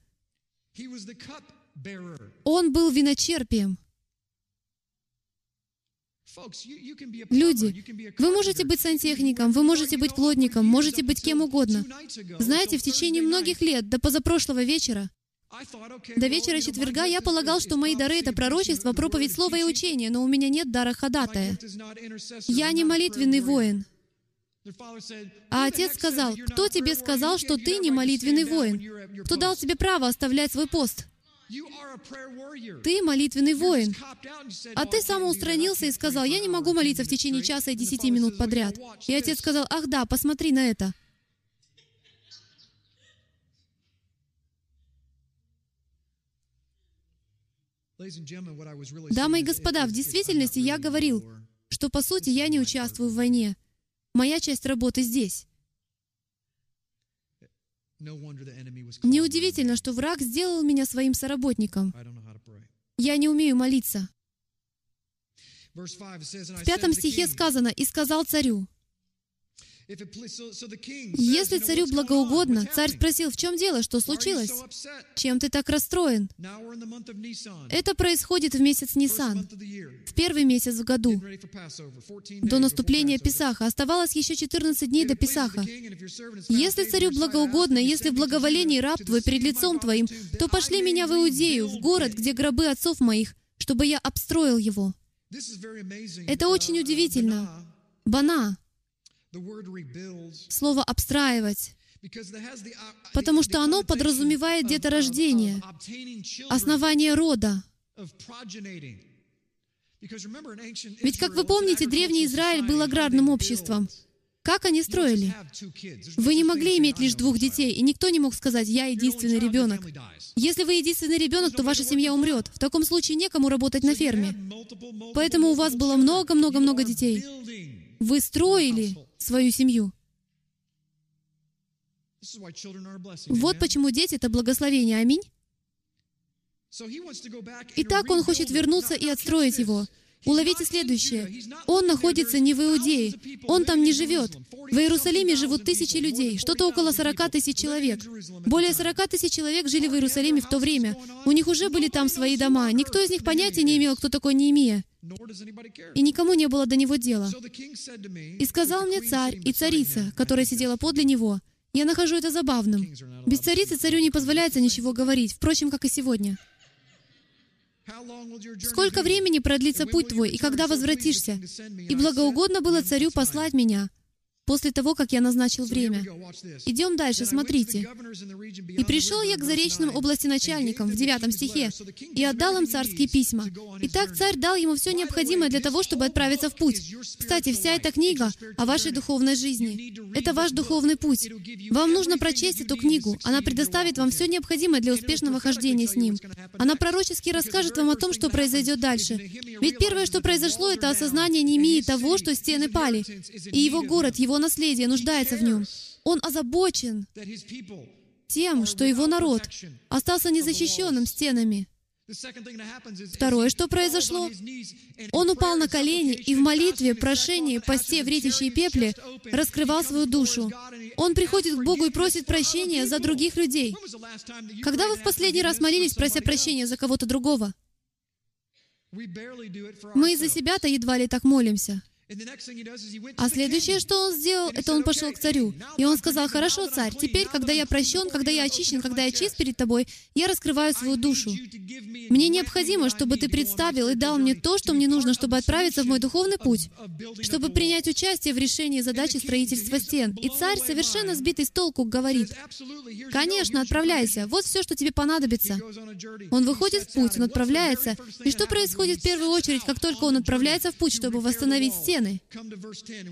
Он был виночерпием. Люди, вы можете быть сантехником, вы можете быть плотником, можете быть кем угодно. Знаете, в течение многих лет, до позапрошлого вечера, до вечера четверга я полагал, что мои дары — это пророчество, проповедь слова и учение, но у меня нет дара ходатая. Я не молитвенный воин. А отец сказал, «Кто тебе сказал, что ты не молитвенный воин? Кто дал тебе право оставлять свой пост?» Ты молитвенный воин. А ты самоустранился и сказал, я не могу молиться в течение часа и десяти минут подряд. И отец сказал, ах да, посмотри на это. Дамы и господа, в действительности я говорил, что по сути я не участвую в войне. Моя часть работы здесь. Неудивительно, что враг сделал меня своим соработником. Я не умею молиться. В пятом стихе сказано, «И сказал царю, если царю благоугодно, царь спросил, в чем дело, что случилось? Чем ты так расстроен? Это происходит в месяц Нисан, в первый месяц в году, до наступления Песаха. Оставалось еще 14 дней до Песаха. Если царю благоугодно, если в благоволении раб твой перед лицом твоим, то пошли меня в Иудею, в город, где гробы отцов моих, чтобы я обстроил его. Это очень удивительно. Бана, Слово «обстраивать», потому что оно подразумевает деторождение, основание рода. Ведь, как вы помните, Древний Израиль был аграрным обществом. Как они строили? Вы не могли иметь лишь двух детей, и никто не мог сказать, «Я единственный ребенок». Если вы единственный ребенок, то ваша семья умрет. В таком случае некому работать на ферме. Поэтому у вас было много-много-много детей. Вы строили свою семью. Вот почему дети — это благословение. Аминь. Итак, он хочет вернуться и отстроить его. Уловите следующее. Он находится не в Иудее. Он там не живет. В Иерусалиме живут тысячи людей, что-то около 40 тысяч человек. Более 40 тысяч человек жили в Иерусалиме в то время. У них уже были там свои дома. Никто из них понятия не имел, кто такой Неемия. И никому не было до него дела. И сказал мне царь и царица, которая сидела подле него, я нахожу это забавным. Без царицы царю не позволяется ничего говорить, впрочем, как и сегодня. Сколько времени продлится путь твой, и когда возвратишься? И благоугодно было царю послать меня, после того, как я назначил время. Идем дальше, смотрите. «И пришел я к заречным области начальникам» в 9 стихе, «и отдал им царские письма. Итак, царь дал ему все необходимое для того, чтобы отправиться в путь. Кстати, вся эта книга о вашей духовной жизни. Это ваш духовный путь. Вам нужно прочесть эту книгу. Она предоставит вам все необходимое для успешного хождения с ним. Она пророчески расскажет вам о том, что произойдет дальше. Ведь первое, что произошло, это осознание Немии того, что стены пали, и его город, его наследие нуждается в нем. Он озабочен тем, что его народ остался незащищенным стенами. Второе, что произошло, он упал на колени и в молитве, прошении, посте в ретище и раскрывал свою душу. Он приходит к Богу и просит прощения за других людей. Когда вы в последний раз молились, прося прощения за кого-то другого? Мы из-за себя-то едва ли так молимся. А следующее, что он сделал, это он пошел к царю. И он сказал, «Хорошо, царь, теперь, когда я прощен, когда я очищен, когда я чист перед тобой, я раскрываю свою душу. Мне необходимо, чтобы ты представил и дал мне то, что мне нужно, чтобы отправиться в мой духовный путь, чтобы принять участие в решении задачи строительства стен». И царь, совершенно сбитый с толку, говорит, «Конечно, отправляйся, вот все, что тебе понадобится». Он выходит в путь, он отправляется. И что происходит в первую очередь, как только он отправляется в путь, чтобы восстановить стены? Стены.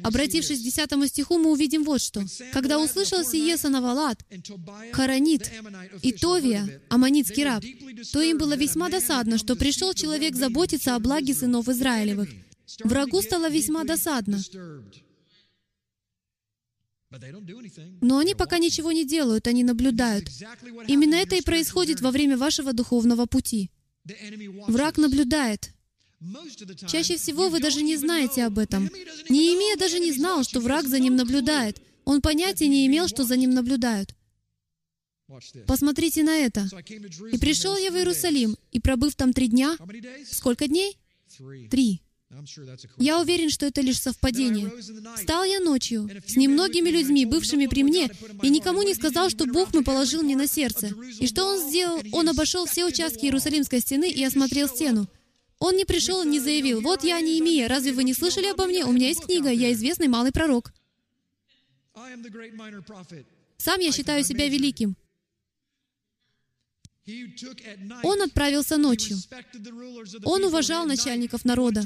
Обратившись к 10 стиху, мы увидим вот что. «Когда услышал сие Санавалат, Харанит и Товия, аммонитский раб, то им было весьма досадно, что пришел человек заботиться о благе сынов Израилевых. Врагу стало весьма досадно. Но они пока ничего не делают, они наблюдают. Именно это и происходит во время вашего духовного пути. Враг наблюдает. Чаще всего вы даже не знаете об этом. Неемия даже не знал, что враг за ним наблюдает. Он понятия не имел, что за ним наблюдают. Посмотрите на это. «И пришел я в Иерусалим, и пробыв там три дня...» Сколько дней? Три. Я уверен, что это лишь совпадение. Стал я ночью с немногими людьми, бывшими при мне, и никому не сказал, что Бог мы положил мне на сердце. И что Он сделал? Он обошел все участки Иерусалимской стены и осмотрел стену. Он не пришел и не заявил, «Вот я, Неемия, разве вы не слышали обо мне? У меня есть книга, я известный малый пророк». Сам я считаю себя великим. Он отправился ночью. Он уважал начальников народа.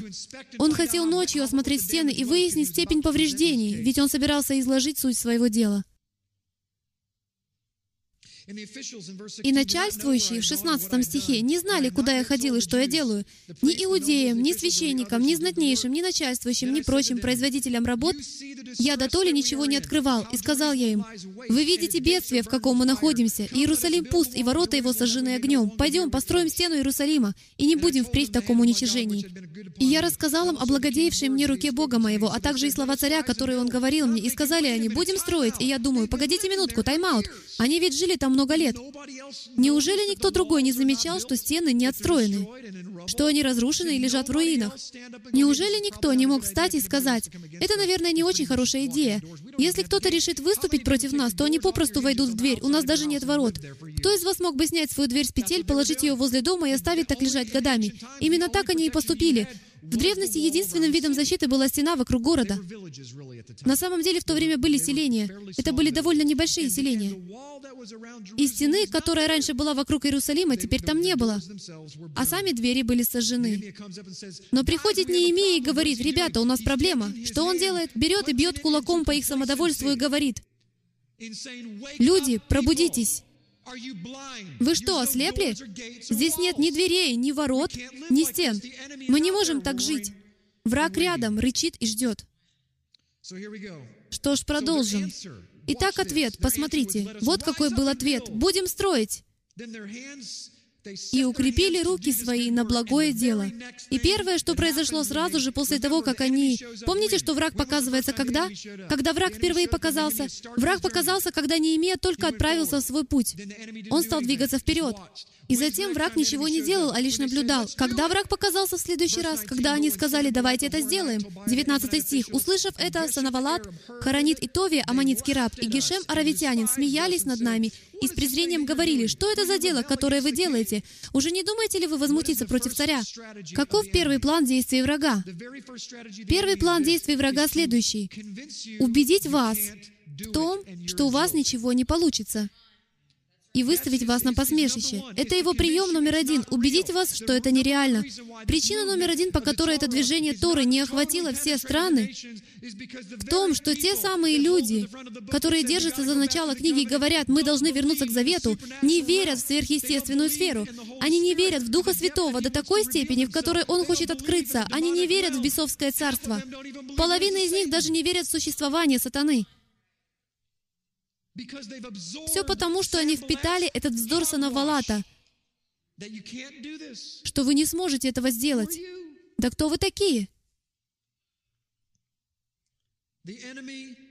Он хотел ночью осмотреть стены и выяснить степень повреждений, ведь он собирался изложить суть своего дела. И начальствующие в 16 стихе не знали, куда я ходил и что я делаю. Ни иудеям, ни священникам, ни знатнейшим, ни начальствующим, ни прочим производителям работ я до то ли ничего не открывал. И сказал я им, «Вы видите бедствие, в каком мы находимся. Иерусалим пуст, и ворота его сожжены огнем. Пойдем, построим стену Иерусалима, и не будем впредь в таком уничижении». И я рассказал им о благодеявшей мне руке Бога моего, а также и слова царя, которые он говорил мне. И сказали они, «Будем строить». И я думаю, погодите минутку, тайм-аут. Они ведь жили там много лет. Неужели никто другой не замечал, что стены не отстроены? Что они разрушены и лежат в руинах? Неужели никто не мог встать и сказать, «Это, наверное, не очень хорошая идея. Если кто-то решит выступить против нас, то они попросту войдут в дверь, у нас даже нет ворот. Кто из вас мог бы снять свою дверь с петель, положить ее возле дома и оставить так лежать годами? Именно так они и поступили. В древности единственным видом защиты была стена вокруг города. На самом деле в то время были селения. Это были довольно небольшие селения. И стены, которая раньше была вокруг Иерусалима, теперь там не было. А сами двери были сожжены. Но приходит Неемия и говорит, «Ребята, у нас проблема». Что он делает? Берет и бьет кулаком по их самодовольству и говорит, «Люди, пробудитесь! Вы что, ослепли? Здесь нет ни дверей, ни ворот, ни стен. Мы не можем так жить. Враг рядом, рычит и ждет. Что ж, продолжим. Итак, ответ. Посмотрите. Вот какой был ответ. Будем строить и укрепили руки свои на благое дело. И первое, что произошло сразу же после того, как они... Помните, что враг показывается когда? Когда враг впервые показался? Враг показался, когда Неемия только отправился в свой путь. Он стал двигаться вперед. И затем враг ничего не делал, а лишь наблюдал. Когда враг показался в следующий раз? Когда они сказали, давайте это сделаем. 19 стих. Услышав это, Санавалат, Харанит и Тови, аммонитский раб, и Гешем, аравитянин, смеялись над нами и с презрением говорили, «Что это за дело, которое вы делаете? Уже не думаете ли вы возмутиться против царя?» Каков первый план действий врага? Первый план действий врага следующий. Убедить вас в том, что у вас ничего не получится и выставить вас на посмешище. Это его прием номер один — убедить вас, что это нереально. Причина номер один, по которой это движение Торы не охватило все страны, в том, что те самые люди, которые держатся за начало книги и говорят, мы должны вернуться к завету, не верят в сверхъестественную сферу. Они не верят в Духа Святого до такой степени, в которой Он хочет открыться. Они не верят в бесовское царство. Половина из них даже не верят в существование сатаны. Все потому, что они впитали этот вздор Санавалата, что вы не сможете этого сделать. Да кто вы такие?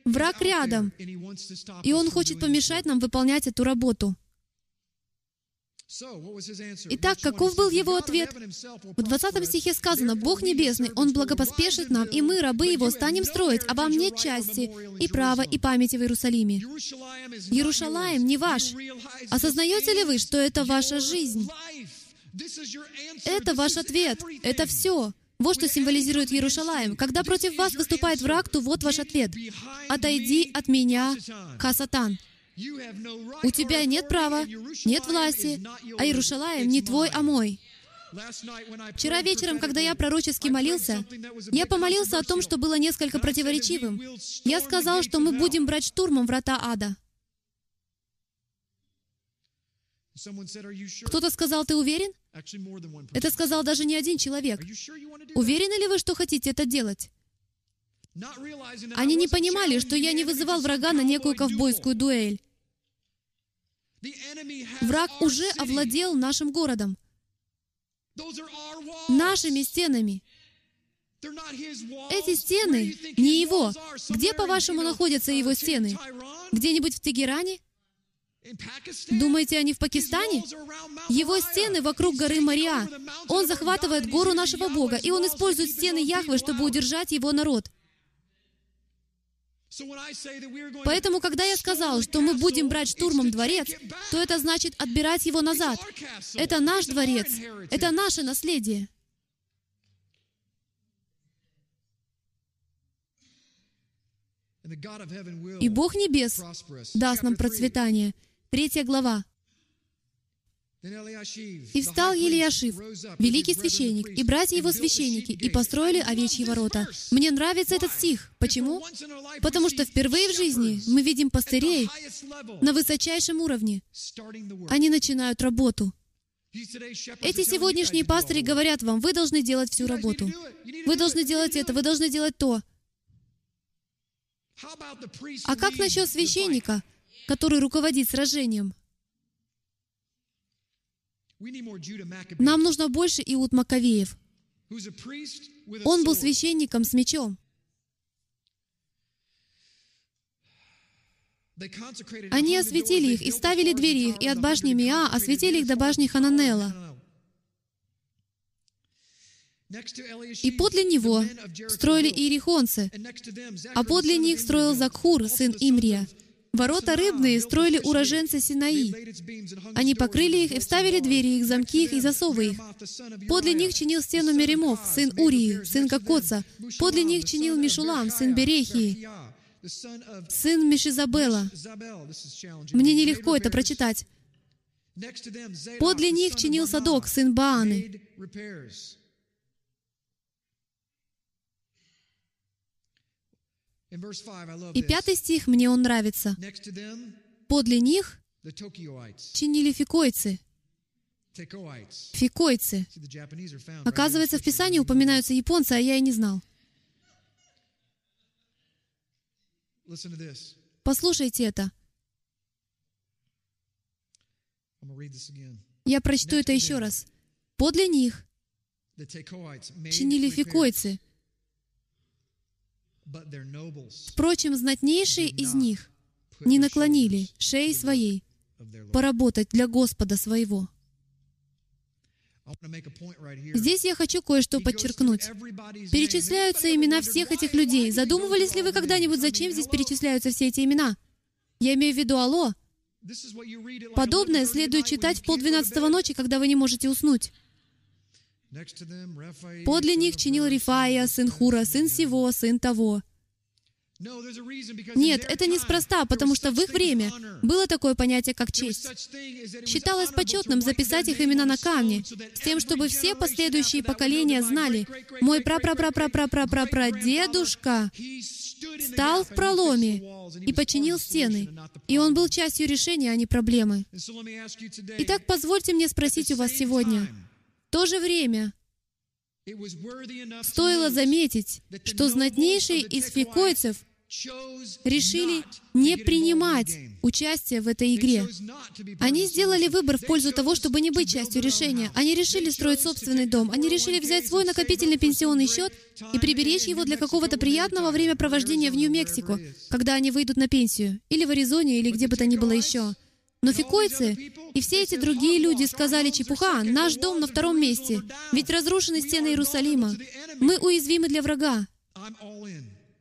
Враг рядом, и он хочет помешать нам выполнять эту работу. Итак, каков был его ответ? В 20 стихе сказано, «Бог Небесный, Он благопоспешит нам, и мы, рабы Его, станем строить, а вам нет части и права и памяти в Иерусалиме». Иерушалаем не ваш. Осознаете ли вы, что это ваша жизнь? Это ваш ответ. Это все. Вот что символизирует Иерушалаем. Когда против вас выступает враг, то вот ваш ответ. «Отойди от меня, Хасатан». У тебя нет права, нет власти, а Иерушалаем не твой, а мой. Вчера вечером, когда я пророчески молился, я помолился о том, что было несколько противоречивым. Я сказал, что мы будем брать штурмом врата ада. Кто-то сказал, ты уверен? Это сказал даже не один человек. Уверены ли вы, что хотите это делать? Они не понимали, что я не вызывал врага на некую ковбойскую дуэль. Враг уже овладел нашим городом, нашими стенами. Эти стены не его. Где, по-вашему, находятся его стены? Где-нибудь в Тегеране? Думаете, они в Пакистане? Его стены вокруг горы Мария. Он захватывает гору нашего Бога, и он использует стены Яхвы, чтобы удержать его народ. Поэтому, когда я сказал, что мы будем брать штурмом дворец, то это значит отбирать его назад. Это наш дворец. Это наше наследие. И Бог Небес даст нам процветание. Третья глава. И встал Елиашив, великий священник, и братья его священники, и построили овечьи ворота. Мне нравится этот стих. Почему? Потому что впервые в жизни мы видим пастырей на высочайшем уровне. Они начинают работу. Эти сегодняшние пастыри говорят вам, вы должны делать всю работу. Вы должны делать это, вы должны делать то. А как насчет священника, который руководит сражением? Нам нужно больше Иуд Маковеев. Он был священником с мечом. Они осветили их и ставили двери их, и от башни Миа осветили их до башни Хананела. И подле него строили иерихонцы, а подле них строил Закхур, сын Имрия, Ворота рыбные строили уроженцы Синаи. Они покрыли их и вставили двери их, замки их и засовы их. Подле них чинил стену Меремов, сын Урии, сын Кокоца. Подле них чинил Мишулам, сын Берехии, сын Мишизабела. Мне нелегко это прочитать. Подле них чинил Садок, сын Бааны. И пятый стих, мне он нравится. Подле них чинили фикойцы. Фикойцы. Оказывается, в Писании упоминаются японцы, а я и не знал. Послушайте это. Я прочту это еще раз. Подле них чинили фикойцы, Впрочем, знатнейшие из них не наклонили шеи своей поработать для Господа своего. Здесь я хочу кое-что подчеркнуть. Перечисляются имена всех этих людей. Задумывались ли вы когда-нибудь, зачем здесь перечисляются все эти имена? Я имею в виду Алло. Подобное следует читать в полдвенадцатого ночи, когда вы не можете уснуть. Подле них чинил Рифаия, сын Хура, сын сего, сын того. Нет, это неспроста, потому что в их время было такое понятие, как честь. Считалось почетным записать их имена на камне, с тем, чтобы все последующие поколения знали, мой прапрапрапрапрапрапрадедушка стал в проломе и починил стены, и он был частью решения, а не проблемы. Итак, позвольте мне спросить у вас сегодня, то же время стоило заметить, что знатнейшие из фикойцев решили не принимать участие в этой игре. Они сделали выбор в пользу того, чтобы не быть частью решения. Они решили строить собственный дом. Они решили взять свой накопительный пенсионный счет и приберечь его для какого-то приятного времяпровождения в Нью-Мексико, когда они выйдут на пенсию, или в Аризоне, или где бы то ни было еще. Но фикойцы и все эти другие люди сказали, чепуха, наш дом на втором месте, ведь разрушены стены Иерусалима. Мы уязвимы для врага.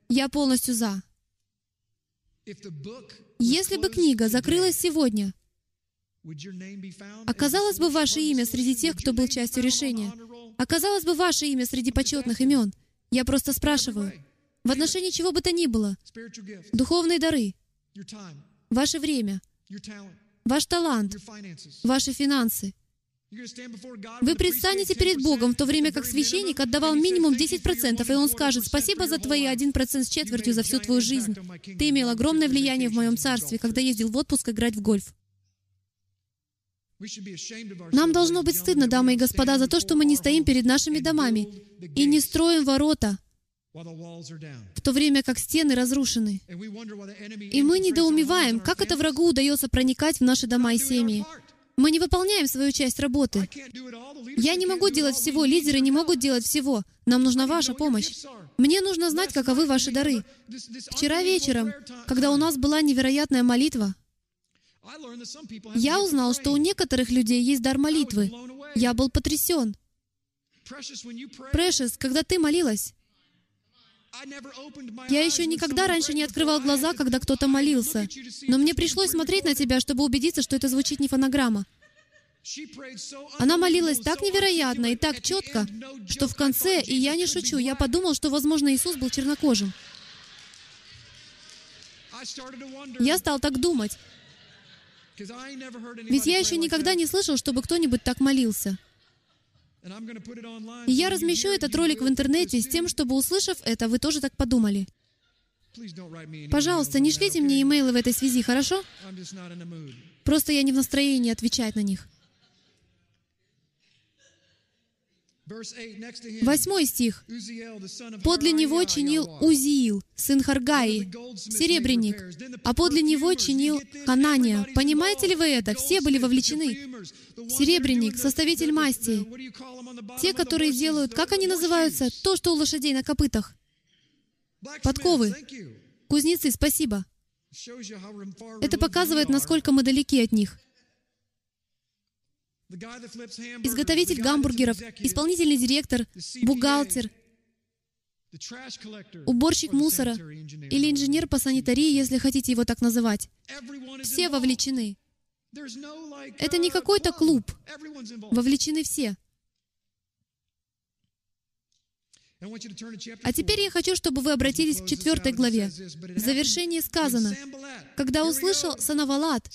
Я полностью за. Если бы книга закрылась сегодня, оказалось бы ваше имя среди тех, кто был частью решения? Оказалось бы ваше имя среди почетных имен? Я просто спрашиваю. В отношении чего бы то ни было. Духовные дары, ваше время, ваш талант, ваши финансы — вы предстанете перед Богом, в то время как священник отдавал минимум 10%, и он скажет, «Спасибо за твои 1% с четвертью за всю твою жизнь. Ты имел огромное влияние в моем царстве, когда ездил в отпуск играть в гольф». Нам должно быть стыдно, дамы и господа, за то, что мы не стоим перед нашими домами и не строим ворота, в то время как стены разрушены. И мы недоумеваем, как это врагу удается проникать в наши дома и семьи. Мы не выполняем свою часть работы. Я не могу делать всего, лидеры не могут делать всего. Нам нужна ваша помощь. Мне нужно знать, каковы ваши дары. Вчера вечером, когда у нас была невероятная молитва, я узнал, что у некоторых людей есть дар молитвы. Я был потрясен. Прэшес, когда ты молилась, я еще никогда раньше не открывал глаза, когда кто-то молился. Но мне пришлось смотреть на тебя, чтобы убедиться, что это звучит не фонограмма. Она молилась так невероятно и так четко, что в конце, и я не шучу, я подумал, что, возможно, Иисус был чернокожим. Я стал так думать. Ведь я еще никогда не слышал, чтобы кто-нибудь так молился. И я размещу этот ролик в интернете с тем, чтобы, услышав это, вы тоже так подумали. Пожалуйста, не шлите мне имейлы в этой связи, хорошо? Просто я не в настроении отвечать на них. Восьмой стих. «Подле него чинил Узиил, сын Харгаи, серебряник, а подле него чинил Ханания». Понимаете ли вы это? Все были вовлечены. Серебряник, составитель масти. Те, которые делают, как они называются? То, что у лошадей на копытах. Подковы. Кузнецы, спасибо. Это показывает, насколько мы далеки от них. Изготовитель гамбургеров, исполнительный директор, бухгалтер, уборщик мусора или инженер по санитарии, если хотите его так называть. Все вовлечены. Это не какой-то клуб. Вовлечены все. А теперь я хочу, чтобы вы обратились к четвертой главе. В завершении сказано, когда услышал Санавалат,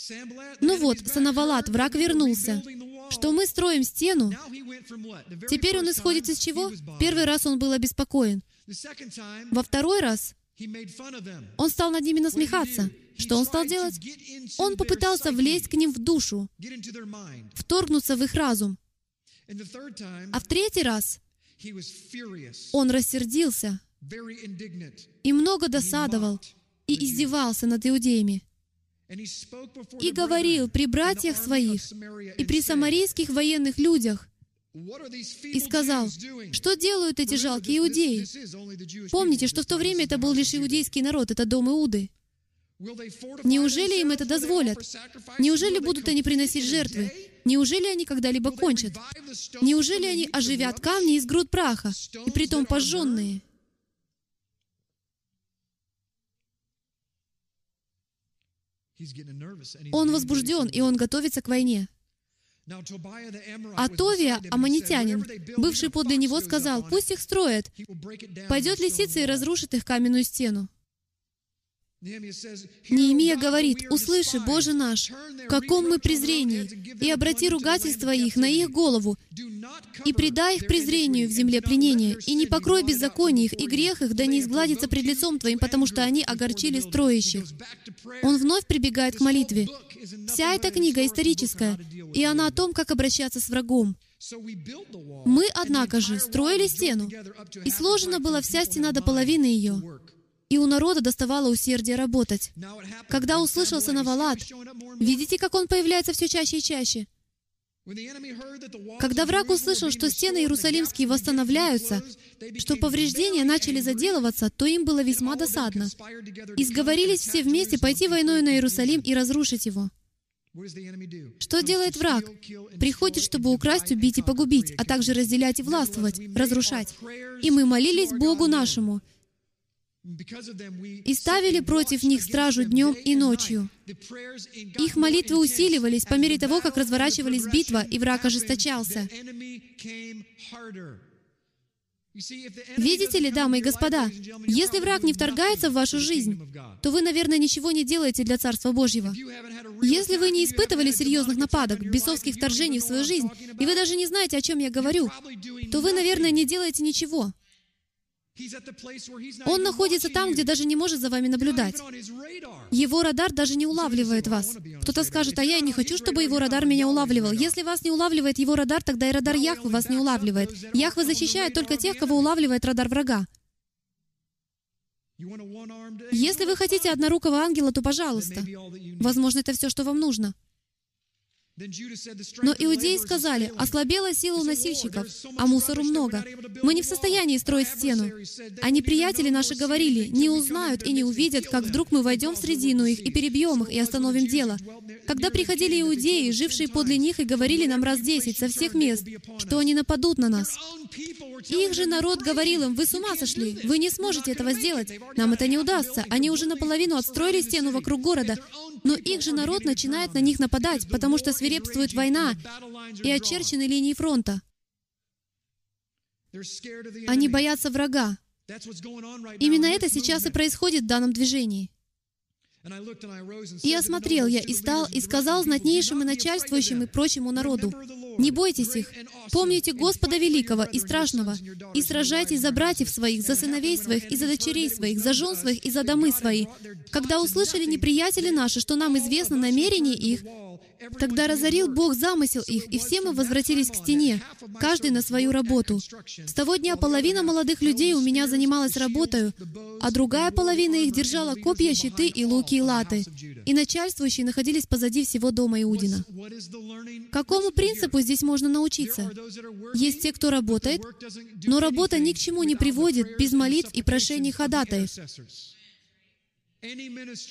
ну вот, Санавалат, враг вернулся, что мы строим стену. Теперь он исходит из чего? Первый раз он был обеспокоен. Во второй раз он стал над ними насмехаться. Что он стал делать? Он попытался влезть к ним в душу, вторгнуться в их разум. А в третий раз он рассердился и много досадовал и издевался над иудеями и говорил при братьях своих и при самарийских военных людях, и сказал, что делают эти жалкие иудеи? Помните, что в то время это был лишь иудейский народ, это дом Иуды. Неужели им это дозволят? Неужели будут они приносить жертвы? Неужели они когда-либо кончат? Неужели они оживят камни из груд праха, и притом пожженные? Он возбужден, и он готовится к войне. А Товия, аммонитянин, бывший подле него, сказал, «Пусть их строят. Пойдет лисица и разрушит их каменную стену». Неемия говорит, «Услыши, Боже наш, каком мы презрении, и обрати ругательство их на их голову, и предай их презрению в земле пленения, и не покрой беззаконие их, и грех их, да не изгладится пред лицом Твоим, потому что они огорчили строящих». Он вновь прибегает к молитве. Вся эта книга историческая, и она о том, как обращаться с врагом. Мы, однако же, строили стену, и сложена была вся стена до половины ее и у народа доставало усердие работать. Когда услышался Навалат, видите, как он появляется все чаще и чаще? Когда враг услышал, что стены Иерусалимские восстанавливаются, что повреждения начали заделываться, то им было весьма досадно. И сговорились все вместе пойти войной на Иерусалим и разрушить его. Что делает враг? Приходит, чтобы украсть, убить и погубить, а также разделять и властвовать, разрушать. И мы молились Богу нашему, и ставили против них стражу днем и ночью. Их молитвы усиливались по мере того, как разворачивались битва, и враг ожесточался. Видите ли, дамы и господа, если враг не вторгается в вашу жизнь, то вы, наверное, ничего не делаете для Царства Божьего. Если вы не испытывали серьезных нападок, бесовских вторжений в свою жизнь, и вы даже не знаете, о чем я говорю, то вы, наверное, не делаете ничего. Он находится там, где даже не может за вами наблюдать. Его радар даже не улавливает вас. Кто-то скажет, а я не хочу, чтобы его радар меня улавливал. Если вас не улавливает его радар, тогда и радар Яхвы вас не улавливает. Яхва защищает только тех, кого улавливает радар врага. Если вы хотите однорукого ангела, то пожалуйста. Возможно, это все, что вам нужно. Но иудеи сказали, ослабела сила у носильщиков, а мусору много. Мы не в состоянии строить стену. А неприятели наши говорили, не узнают и не увидят, как вдруг мы войдем в средину их и перебьем их и остановим дело. Когда приходили иудеи, жившие подле них, и говорили нам раз десять со всех мест, что они нападут на нас. Их же народ говорил им, вы с ума сошли, вы не сможете этого сделать, нам это не удастся. Они уже наполовину отстроили стену вокруг города, но их же народ начинает на них нападать, потому что свирепствует война и очерчены линии фронта. Они боятся врага. Именно это сейчас и происходит в данном движении. И осмотрел я, и стал, и сказал знатнейшим и начальствующим и прочему народу, «Не бойтесь их, помните Господа Великого и Страшного, и сражайтесь за братьев своих, за сыновей своих, и за дочерей своих, за жен своих, и за домы свои. Когда услышали неприятели наши, что нам известно намерение их, Тогда разорил Бог замысел их, и все мы возвратились к стене, каждый на свою работу. С того дня половина молодых людей у меня занималась работой, а другая половина их держала копья, щиты и луки и латы. И начальствующие находились позади всего дома Иудина. Какому принципу здесь можно научиться? Есть те, кто работает, но работа ни к чему не приводит без молитв и прошений ходатаев.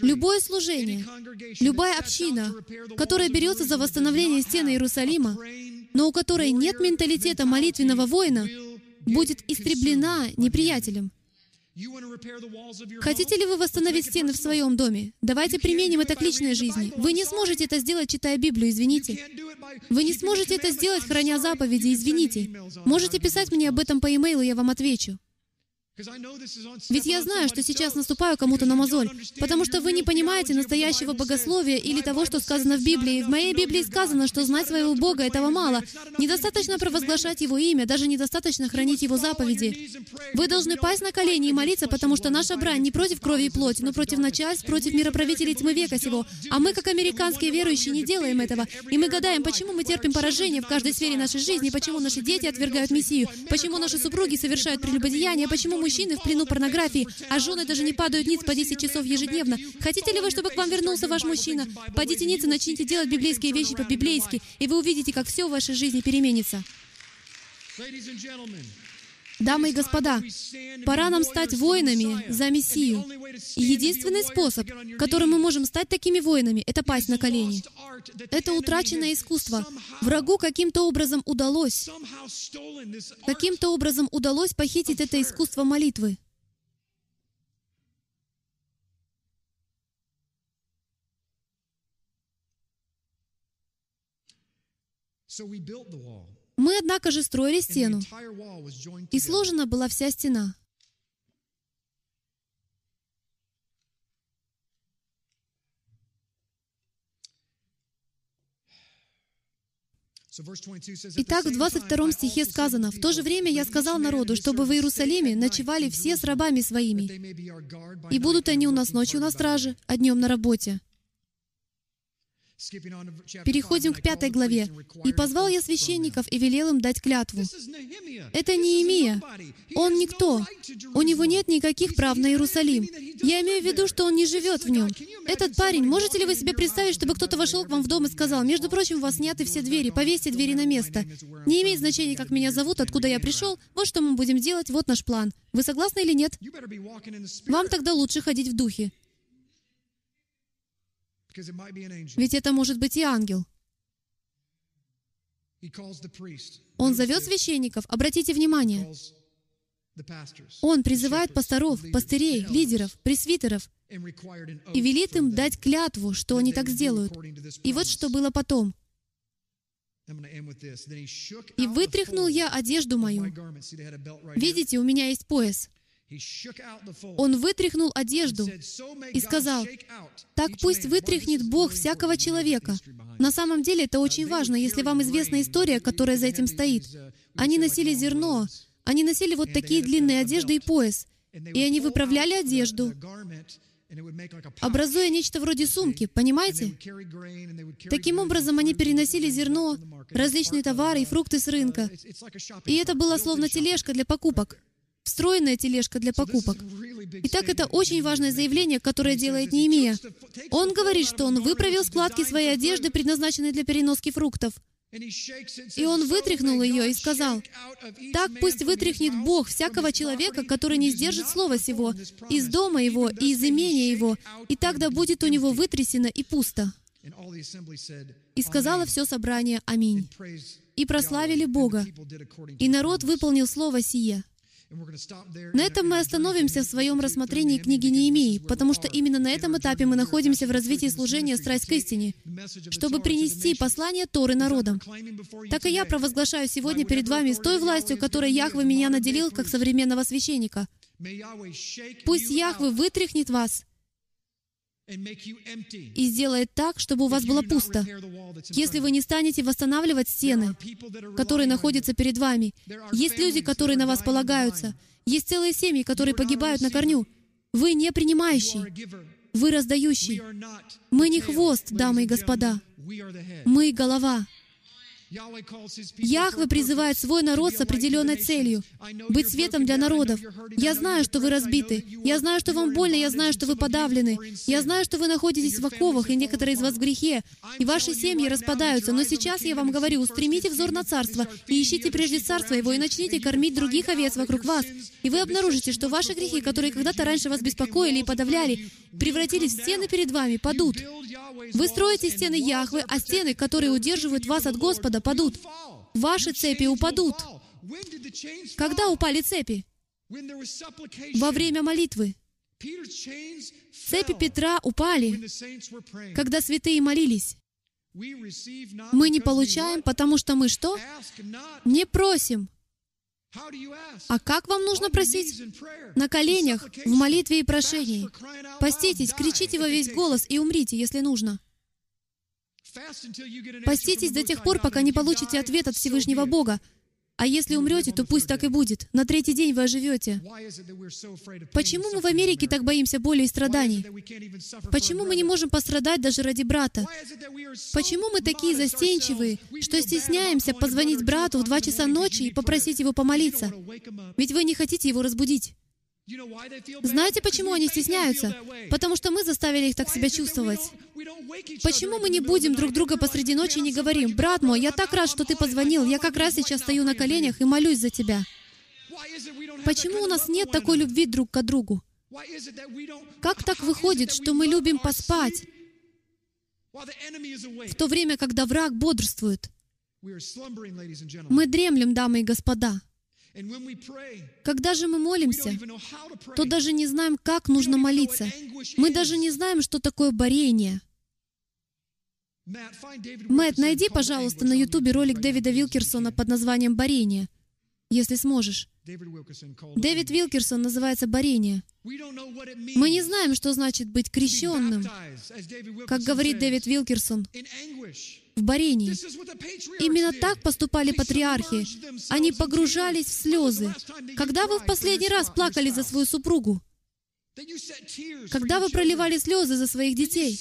Любое служение, любая община, которая берется за восстановление стены Иерусалима, но у которой нет менталитета молитвенного воина, будет истреблена неприятелем. Хотите ли вы восстановить стены в своем доме? Давайте применим это к личной жизни. Вы не сможете это сделать, читая Библию, извините. Вы не сможете это сделать, храня заповеди, извините. Можете писать мне об этом по имейлу, я вам отвечу. Ведь я знаю, что сейчас наступаю кому-то на мозоль, потому что вы не понимаете настоящего богословия или того, что сказано в Библии. В моей Библии сказано, что знать своего Бога — этого мало. Недостаточно провозглашать Его имя, даже недостаточно хранить Его заповеди. Вы должны пасть на колени и молиться, потому что наша брань не против крови и плоти, но против начальств, против мироправителей тьмы века сего. А мы, как американские верующие, не делаем этого. И мы гадаем, почему мы терпим поражение в каждой сфере нашей жизни, почему наши дети отвергают Мессию, почему наши супруги совершают прелюбодеяние, почему мы мужчины в плену порнографии, а жены даже не падают ниц по 10 часов ежедневно. Хотите ли вы, чтобы к вам вернулся ваш мужчина? Падите ниц и начните делать библейские вещи по-библейски, и вы увидите, как все в вашей жизни переменится. Дамы и господа, пора нам стать воинами за Мессию. И единственный способ, которым мы можем стать такими воинами, это пасть на колени. Это утраченное искусство. Врагу каким-то образом удалось, каким-то образом удалось похитить это искусство молитвы. So we built the wall. Мы, однако же, строили стену, и сложена была вся стена. Итак, в 22 стихе сказано, «В то же время я сказал народу, чтобы в Иерусалиме ночевали все с рабами своими, и будут они у нас ночью на страже, а днем на работе». Переходим к пятой главе. «И позвал я священников и велел им дать клятву». Это не Имия. Он никто. У него нет никаких прав на Иерусалим. Я имею в виду, что он не живет в нем. Этот парень, можете ли вы себе представить, чтобы кто-то вошел к вам в дом и сказал, «Между прочим, у вас сняты все двери, повесьте двери на место. Не имеет значения, как меня зовут, откуда я пришел, вот что мы будем делать, вот наш план. Вы согласны или нет? Вам тогда лучше ходить в духе. Ведь это может быть и ангел. Он зовет священников, обратите внимание. Он призывает пасторов, пастырей, лидеров, пресвитеров и велит им дать клятву, что они так сделают. И вот что было потом. «И вытряхнул я одежду мою». Видите, у меня есть пояс. Он вытряхнул одежду и сказал, «Так пусть вытряхнет Бог всякого человека». На самом деле это очень важно, если вам известна история, которая за этим стоит. Они носили зерно, они носили вот такие длинные одежды и пояс, и они выправляли одежду, образуя нечто вроде сумки, понимаете? Таким образом, они переносили зерно, различные товары и фрукты с рынка. И это было словно тележка для покупок встроенная тележка для покупок. Итак, это очень важное заявление, которое делает Неемия. Он говорит, что он выправил складки своей одежды, предназначенной для переноски фруктов. И он вытряхнул ее и сказал, «Так пусть вытряхнет Бог всякого человека, который не сдержит слова сего, из дома его и из имения его, и тогда будет у него вытрясено и пусто». И сказала все собрание «Аминь». И прославили Бога. И народ выполнил слово сие. На этом мы остановимся в своем рассмотрении книги Неемии, потому что именно на этом этапе мы находимся в развитии служения «Страсть к истине», чтобы принести послание Торы народам. Так и я провозглашаю сегодня перед вами с той властью, которой Яхве меня наделил как современного священника. Пусть Яхве вытряхнет вас и сделает так, чтобы у вас было пусто. Если вы не станете восстанавливать стены, которые находятся перед вами, есть люди, которые на вас полагаются, есть целые семьи, которые погибают на корню. Вы не принимающий, вы раздающий. Мы не хвост, дамы и господа. Мы голова. Яхве призывает свой народ с определенной целью — быть светом для народов. Я знаю, что вы разбиты. Я знаю, что вам больно. Я знаю, что вы подавлены. Я знаю, что вы находитесь в оковах, и некоторые из вас в грехе. И ваши семьи распадаются. Но сейчас я вам говорю, устремите взор на царство и ищите прежде царство его, и начните кормить других овец вокруг вас. И вы обнаружите, что ваши грехи, которые когда-то раньше вас беспокоили и подавляли, превратились в стены перед вами, падут. Вы строите стены Яхвы, а стены, которые удерживают вас от Господа, падут. Ваши цепи упадут. Когда упали цепи? Во время молитвы. Цепи Петра упали, когда святые молились. Мы не получаем, потому что мы что? Не просим. А как вам нужно просить? На коленях, в молитве и прошении. Поститесь, кричите во весь голос и умрите, если нужно. Поститесь до тех пор, пока не получите ответ от Всевышнего Бога. А если умрете, то пусть так и будет. На третий день вы оживете. Почему мы в Америке так боимся боли и страданий? Почему мы не можем пострадать даже ради брата? Почему мы такие застенчивые, что стесняемся позвонить брату в два часа ночи и попросить его помолиться? Ведь вы не хотите его разбудить. Знаете, почему они стесняются? Потому что мы заставили их так себя чувствовать. Почему мы не будем друг друга посреди ночи и не говорим, «Брат мой, я так рад, что ты позвонил, я как раз сейчас стою на коленях и молюсь за тебя». Почему у нас нет такой любви друг к другу? Как так выходит, что мы любим поспать, в то время, когда враг бодрствует? Мы дремлем, дамы и господа. Когда же мы молимся, то даже не знаем, как нужно молиться. Мы даже не знаем, что такое борение. Мэтт, найди, пожалуйста, на Ютубе ролик Дэвида Вилкерсона под названием «Борение», если сможешь. Дэвид Вилкерсон называется «Борение». Мы не знаем, что значит быть крещенным, как говорит Дэвид Вилкерсон, в борении. Именно так поступали патриархи. Они погружались в слезы. Когда вы в последний раз плакали за свою супругу? Когда вы проливали слезы за своих детей?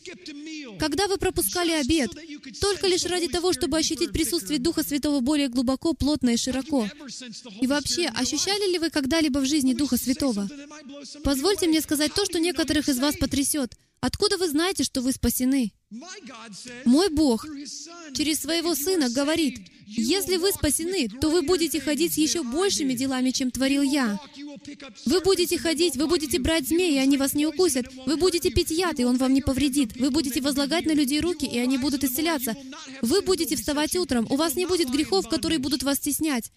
Когда вы пропускали обед? Только лишь ради того, чтобы ощутить присутствие Духа Святого более глубоко, плотно и широко. И вообще, ощущали ли вы когда-либо в жизни Духа Святого? Позвольте мне сказать то, что некоторых из вас потрясет. Откуда вы знаете, что вы спасены? Мой Бог через своего Сына говорит, если вы спасены, то вы будете ходить с еще большими делами, чем творил я. Вы будете ходить, вы будете брать змеи, и они вас не укусят. Вы будете пить яд, и он вам не повредит. Вы будете возлагать на людей руки, и они будут исцеляться. Вы будете вставать утром. У вас не будет грехов, которые будут вас стеснять.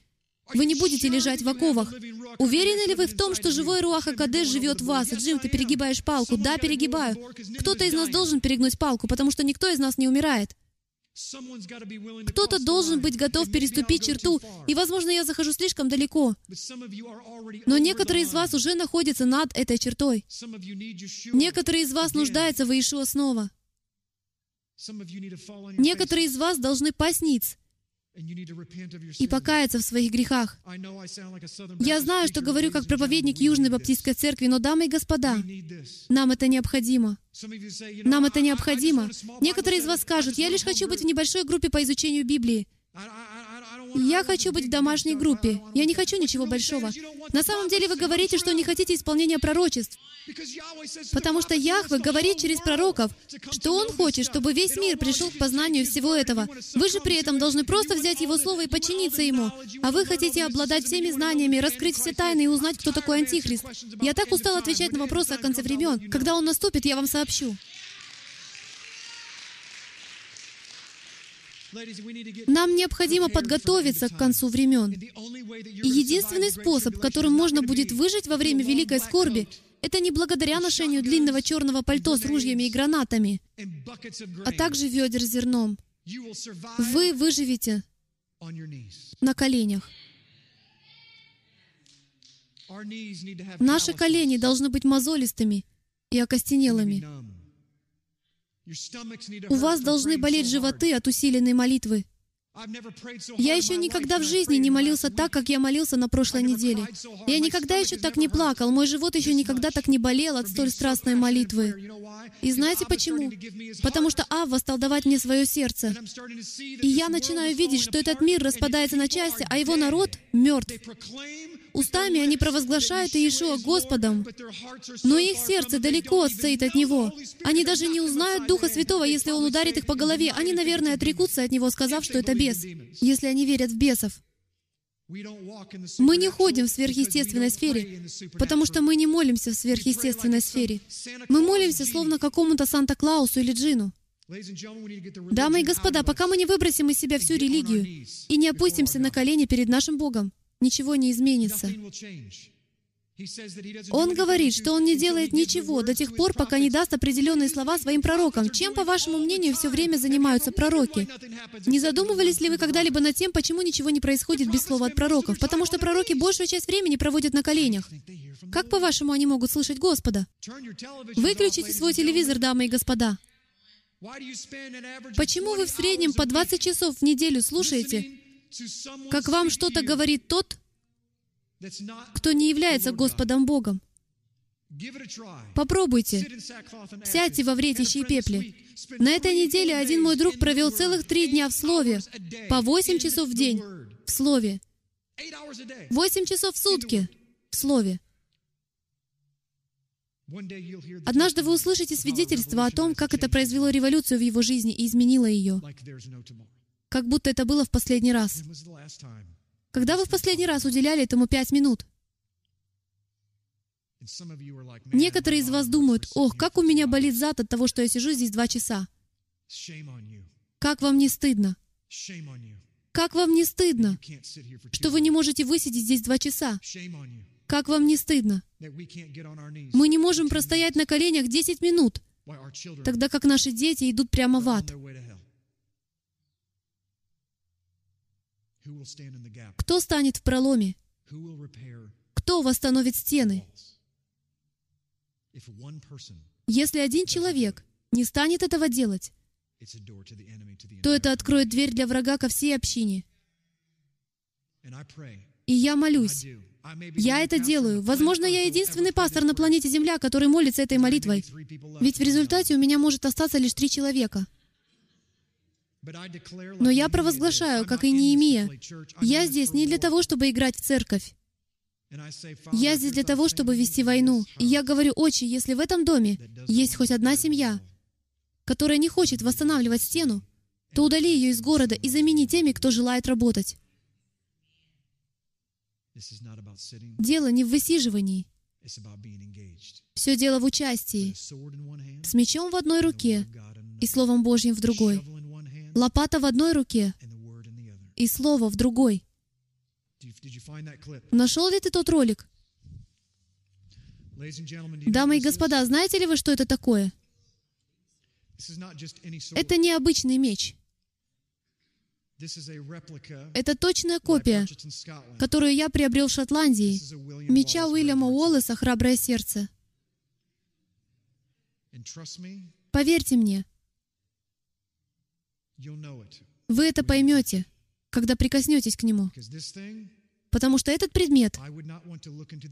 Вы не будете лежать в оковах. Уверены ли вы в том, что живой Руаха Кадеш живет в вас? Джим, ты перегибаешь палку. Да, перегибаю. Кто-то из нас должен перегнуть палку, потому что никто из нас не умирает. Кто-то должен быть готов переступить черту, и, возможно, я захожу слишком далеко. Но некоторые из вас уже находятся над этой чертой. Некоторые из вас нуждаются в Иешуа снова. Некоторые из вас должны пасть ниц и покаяться в своих грехах. Я знаю, что говорю как проповедник Южной Баптистской Церкви, но, дамы и господа, нам это необходимо. Нам это необходимо. Некоторые из вас скажут, я лишь хочу быть в небольшой группе по изучению Библии. Я хочу быть в домашней группе. Я не хочу ничего большого. На самом деле вы говорите, что не хотите исполнения пророчеств. Потому что Яхве говорит через пророков, что Он хочет, чтобы весь мир пришел к познанию всего этого. Вы же при этом должны просто взять Его Слово и подчиниться Ему. А вы хотите обладать всеми знаниями, раскрыть все тайны и узнать, кто такой Антихрист. Я так устал отвечать на вопросы о конце времен. Когда он наступит, я вам сообщу. Нам необходимо подготовиться к концу времен. И единственный способ, которым можно будет выжить во время великой скорби, это не благодаря ношению длинного черного пальто с ружьями и гранатами, а также ведер с зерном. Вы выживете на коленях. Наши колени должны быть мозолистыми и окостенелыми. У вас должны болеть животы от усиленной молитвы. Я еще никогда в жизни не молился так, как я молился на прошлой неделе. Я никогда еще так не плакал, мой живот еще никогда так не болел от столь страстной молитвы. И знаете почему? Потому что Авва стал давать мне свое сердце. И я начинаю видеть, что этот мир распадается на части, а его народ мертв. Устами они провозглашают Иешуа Господом, но их сердце далеко стоит от Него. Они даже не узнают Духа Святого, если Он ударит их по голове. Они, наверное, отрекутся от Него, сказав, что это бес, если они верят в бесов. Мы не ходим в сверхъестественной сфере, потому что мы не молимся в сверхъестественной сфере. Мы молимся словно какому-то Санта-Клаусу или Джину. Дамы и господа, пока мы не выбросим из себя всю религию и не опустимся на колени перед нашим Богом, ничего не изменится. Он говорит, что Он не делает ничего до тех пор, пока не даст определенные слова своим пророкам. Чем, по вашему мнению, все время занимаются пророки? Не задумывались ли вы когда-либо над тем, почему ничего не происходит без слова от пророков? Потому что пророки большую часть времени проводят на коленях. Как, по-вашему, они могут слышать Господа? Выключите свой телевизор, дамы и господа. Почему вы в среднем по 20 часов в неделю слушаете как вам что-то говорит тот, кто не является Господом Богом. Попробуйте. Сядьте во вретище и пепле. На этой неделе один мой друг провел целых три дня в Слове, по восемь часов в день в Слове. Восемь часов в сутки в Слове. Однажды вы услышите свидетельство о том, как это произвело революцию в его жизни и изменило ее как будто это было в последний раз. Когда вы в последний раз уделяли этому пять минут? Некоторые из вас думают, ох, как у меня болит зад от того, что я сижу здесь два часа. Как вам не стыдно? Как вам не стыдно, что вы не можете высидеть здесь два часа? Как вам не стыдно? Мы не можем простоять на коленях 10 минут, тогда как наши дети идут прямо в ад. Кто станет в проломе? Кто восстановит стены? Если один человек не станет этого делать, то это откроет дверь для врага ко всей общине. И я молюсь. Я это делаю. Возможно, я единственный пастор на планете Земля, который молится этой молитвой. Ведь в результате у меня может остаться лишь три человека. Но я провозглашаю, как и Неемия, я здесь не для того, чтобы играть в церковь. Я здесь для того, чтобы вести войну. И я говорю, отче, если в этом доме есть хоть одна семья, которая не хочет восстанавливать стену, то удали ее из города и замени теми, кто желает работать. Дело не в высиживании. Все дело в участии. С мечом в одной руке и. Словом Божьим в другой. Лопата в одной руке и Слово в другой. Нашел ли ты тот ролик? Дамы и господа, знаете ли вы, что это такое? Это не обычный меч. Это точная копия, которую я приобрел в Шотландии. Меча Уильяма. Уоллеса «Храброе сердце». Поверьте мне. Вы это поймете, когда прикоснетесь к нему. Потому что этот предмет,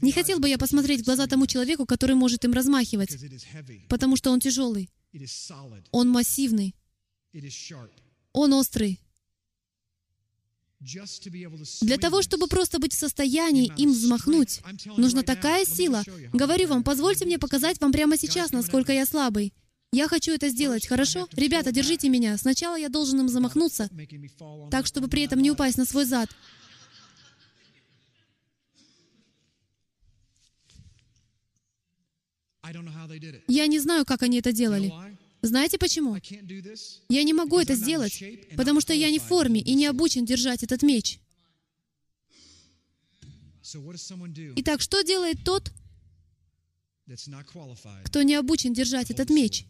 не хотел бы я посмотреть в глаза тому человеку, который может им размахивать, потому что он тяжелый, он массивный, он острый. Для того, чтобы просто быть в состоянии им взмахнуть, нужна такая сила. Говорю вам, позвольте мне показать вам прямо сейчас, насколько я слабый. Я хочу это сделать, хорошо? Ребята, держите меня. Сначала я должен им замахнуться, так, чтобы при этом не упасть на свой зад. Я не знаю, как они это делали. Знаете почему? Я не могу это сделать, потому что я не в форме и не обучен держать этот меч. Итак, что делает тот, кто не обучен держать этот меч?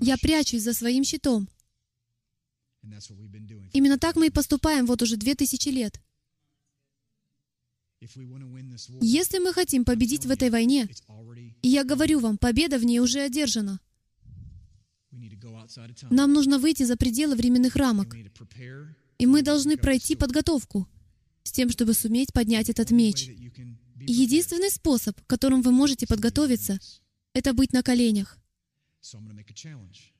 Я прячусь за своим щитом. Именно так мы и поступаем вот уже две тысячи лет. Если мы хотим победить в этой войне, и я говорю вам, победа в ней уже одержана, нам нужно выйти за пределы временных рамок, и мы должны пройти подготовку с тем, чтобы суметь поднять этот меч. И единственный способ, которым вы можете подготовиться, это быть на коленях.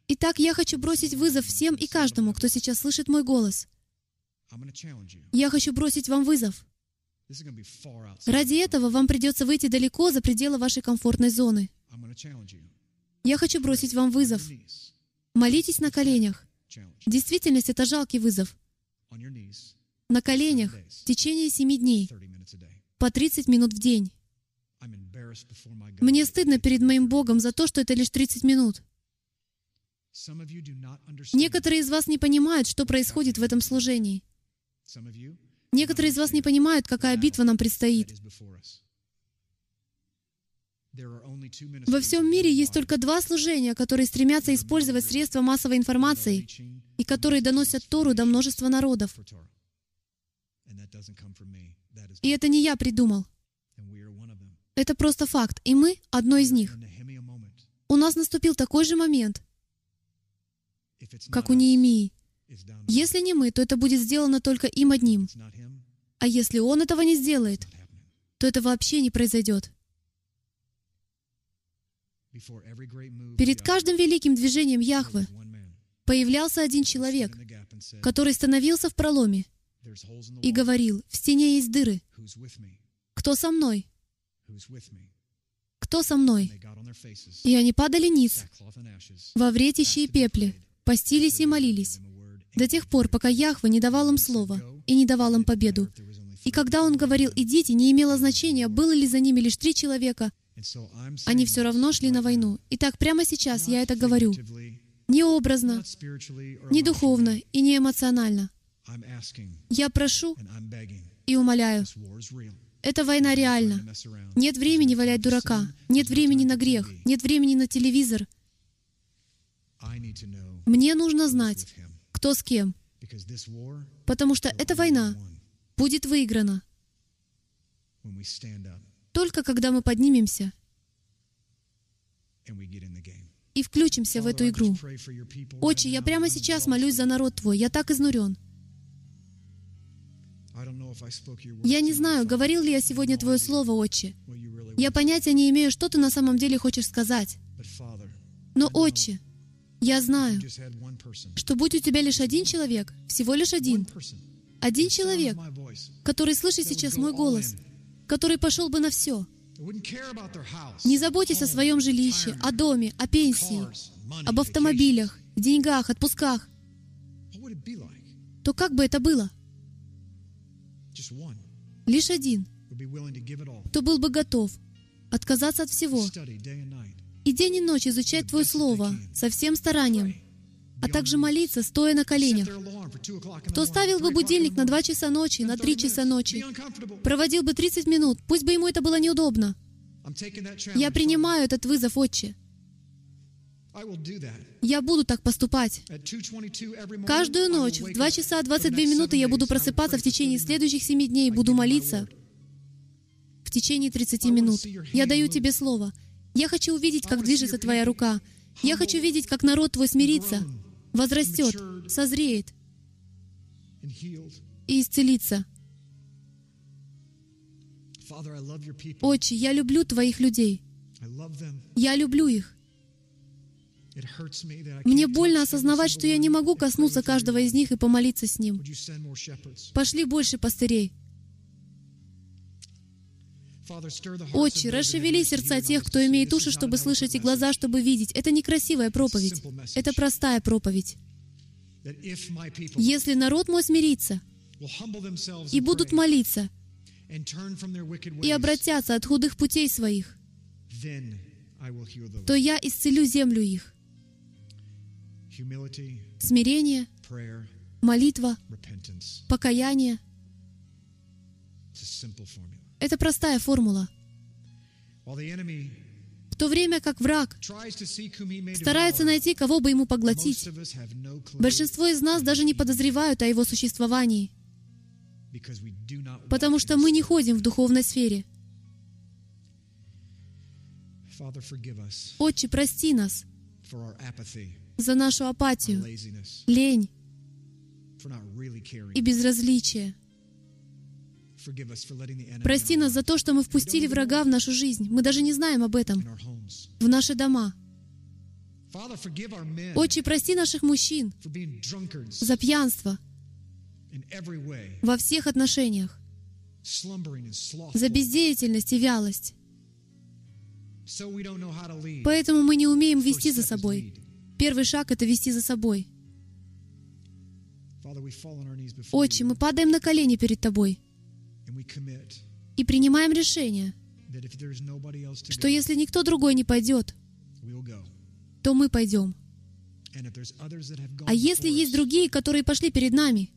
Итак, я хочу бросить вызов всем и каждому, кто сейчас слышит мой голос. Я хочу бросить вам вызов. Ради этого вам придется выйти далеко за пределы вашей комфортной зоны. Я хочу бросить вам вызов. Молитесь на коленях. Действительности это жалкий вызов. На коленях в течение семи дней, 30 minutes a day. по 30 минут в день. Мне стыдно перед моим Богом за то, что это лишь 30 минут. Некоторые из вас не понимают, что происходит в этом служении. Некоторые из вас не понимают, какая битва нам предстоит. Во всем мире есть только два служения, которые стремятся использовать средства массовой информации и которые доносят Тору до множества народов. И это не я придумал. Это просто факт. И мы — одно из них. У нас наступил такой же момент, как у Неемии. Если не мы, то это будет сделано только им одним. А если он этого не сделает, то это вообще не произойдет. Перед каждым великим движением man появлялся один человек, который становился в проломе "There's holes in the и говорил, в стене есть дыры. Кто со мной? Who's with me?" Кто со мной? И они падали ниц, во вретище и пепле, постились и молились, до тех пор, пока Яхве не давал им слова и не давал им победу. И когда он говорил «идите», не имело значения, было ли за ними лишь три человека, они все равно шли на войну. Итак, прямо сейчас я это говорю. Не образно, не духовно и не эмоционально. Я прошу и умоляю, Эта война реальна. Нет времени валять дурака. Нет времени на грех. Нет времени на телевизор. Мне нужно знать, кто с кем. Потому что эта война будет выиграна только когда мы поднимемся и включимся в эту игру. Отче, я прямо сейчас молюсь за народ Твой. Я так изнурен. Я не знаю, говорил ли я сегодня Твое Слово, Отче. Я понятия не имею, что Ты на самом деле хочешь сказать. Но, Отче, я знаю, что будь у Тебя лишь один человек, всего лишь один, один человек, который слышит сейчас мой голос, который пошел бы на все, не заботьтесь о своем жилище, о доме, о пенсии, об автомобилях, деньгах, отпусках, то как бы это было? Лишь один, кто был бы готов отказаться от всего и день и ночь изучать Твое Слово со всем старанием, а также молиться, стоя на коленях. Кто ставил бы будильник на 2 часа ночи, на 3 часа ночи, проводил бы 30 минут, пусть бы ему это было неудобно. Я принимаю этот вызов, Отче. Я буду так поступать. Каждую ночь в 2 часа 22 минуты я буду просыпаться в течение следующих 7 дней и буду молиться в течение 30 минут. Я даю Тебе слово. Я хочу увидеть, как движется Твоя рука. Я хочу видеть, как народ Твой смирится, возрастет, созреет и исцелится. Отче, я люблю Твоих людей. Я люблю их. Мне больно осознавать, что я не могу коснуться каждого из них и помолиться с ним. Пошли больше пастырей. Отче, расшевели сердца тех, кто имеет уши, чтобы слышать, и глаза, чтобы видеть. Это не красивая проповедь. Это простая проповедь. Если народ мой смирится и будут молиться, и обратятся от худых путей своих, то я исцелю землю их. Смирение, молитва, покаяние — это простая формула. В то время как враг старается найти, кого бы ему поглотить, большинство из нас даже не подозревают о его существовании, потому что мы не ходим в духовной сфере. Отче, прости нас за нашу апатию, лень и безразличие. Прости нас за то, что мы впустили врага в нашу жизнь. Мы даже не знаем об этом. В наши дома. Отче, прости наших мужчин за пьянство во всех отношениях, за бездеятельность и вялость. Поэтому мы не умеем вести за собой. Первый шаг — это вести за собой. Отче, мы падаем на колени перед Тобой и принимаем решение, что если никто другой не пойдет, то мы пойдем. А если есть другие, которые пошли перед нами,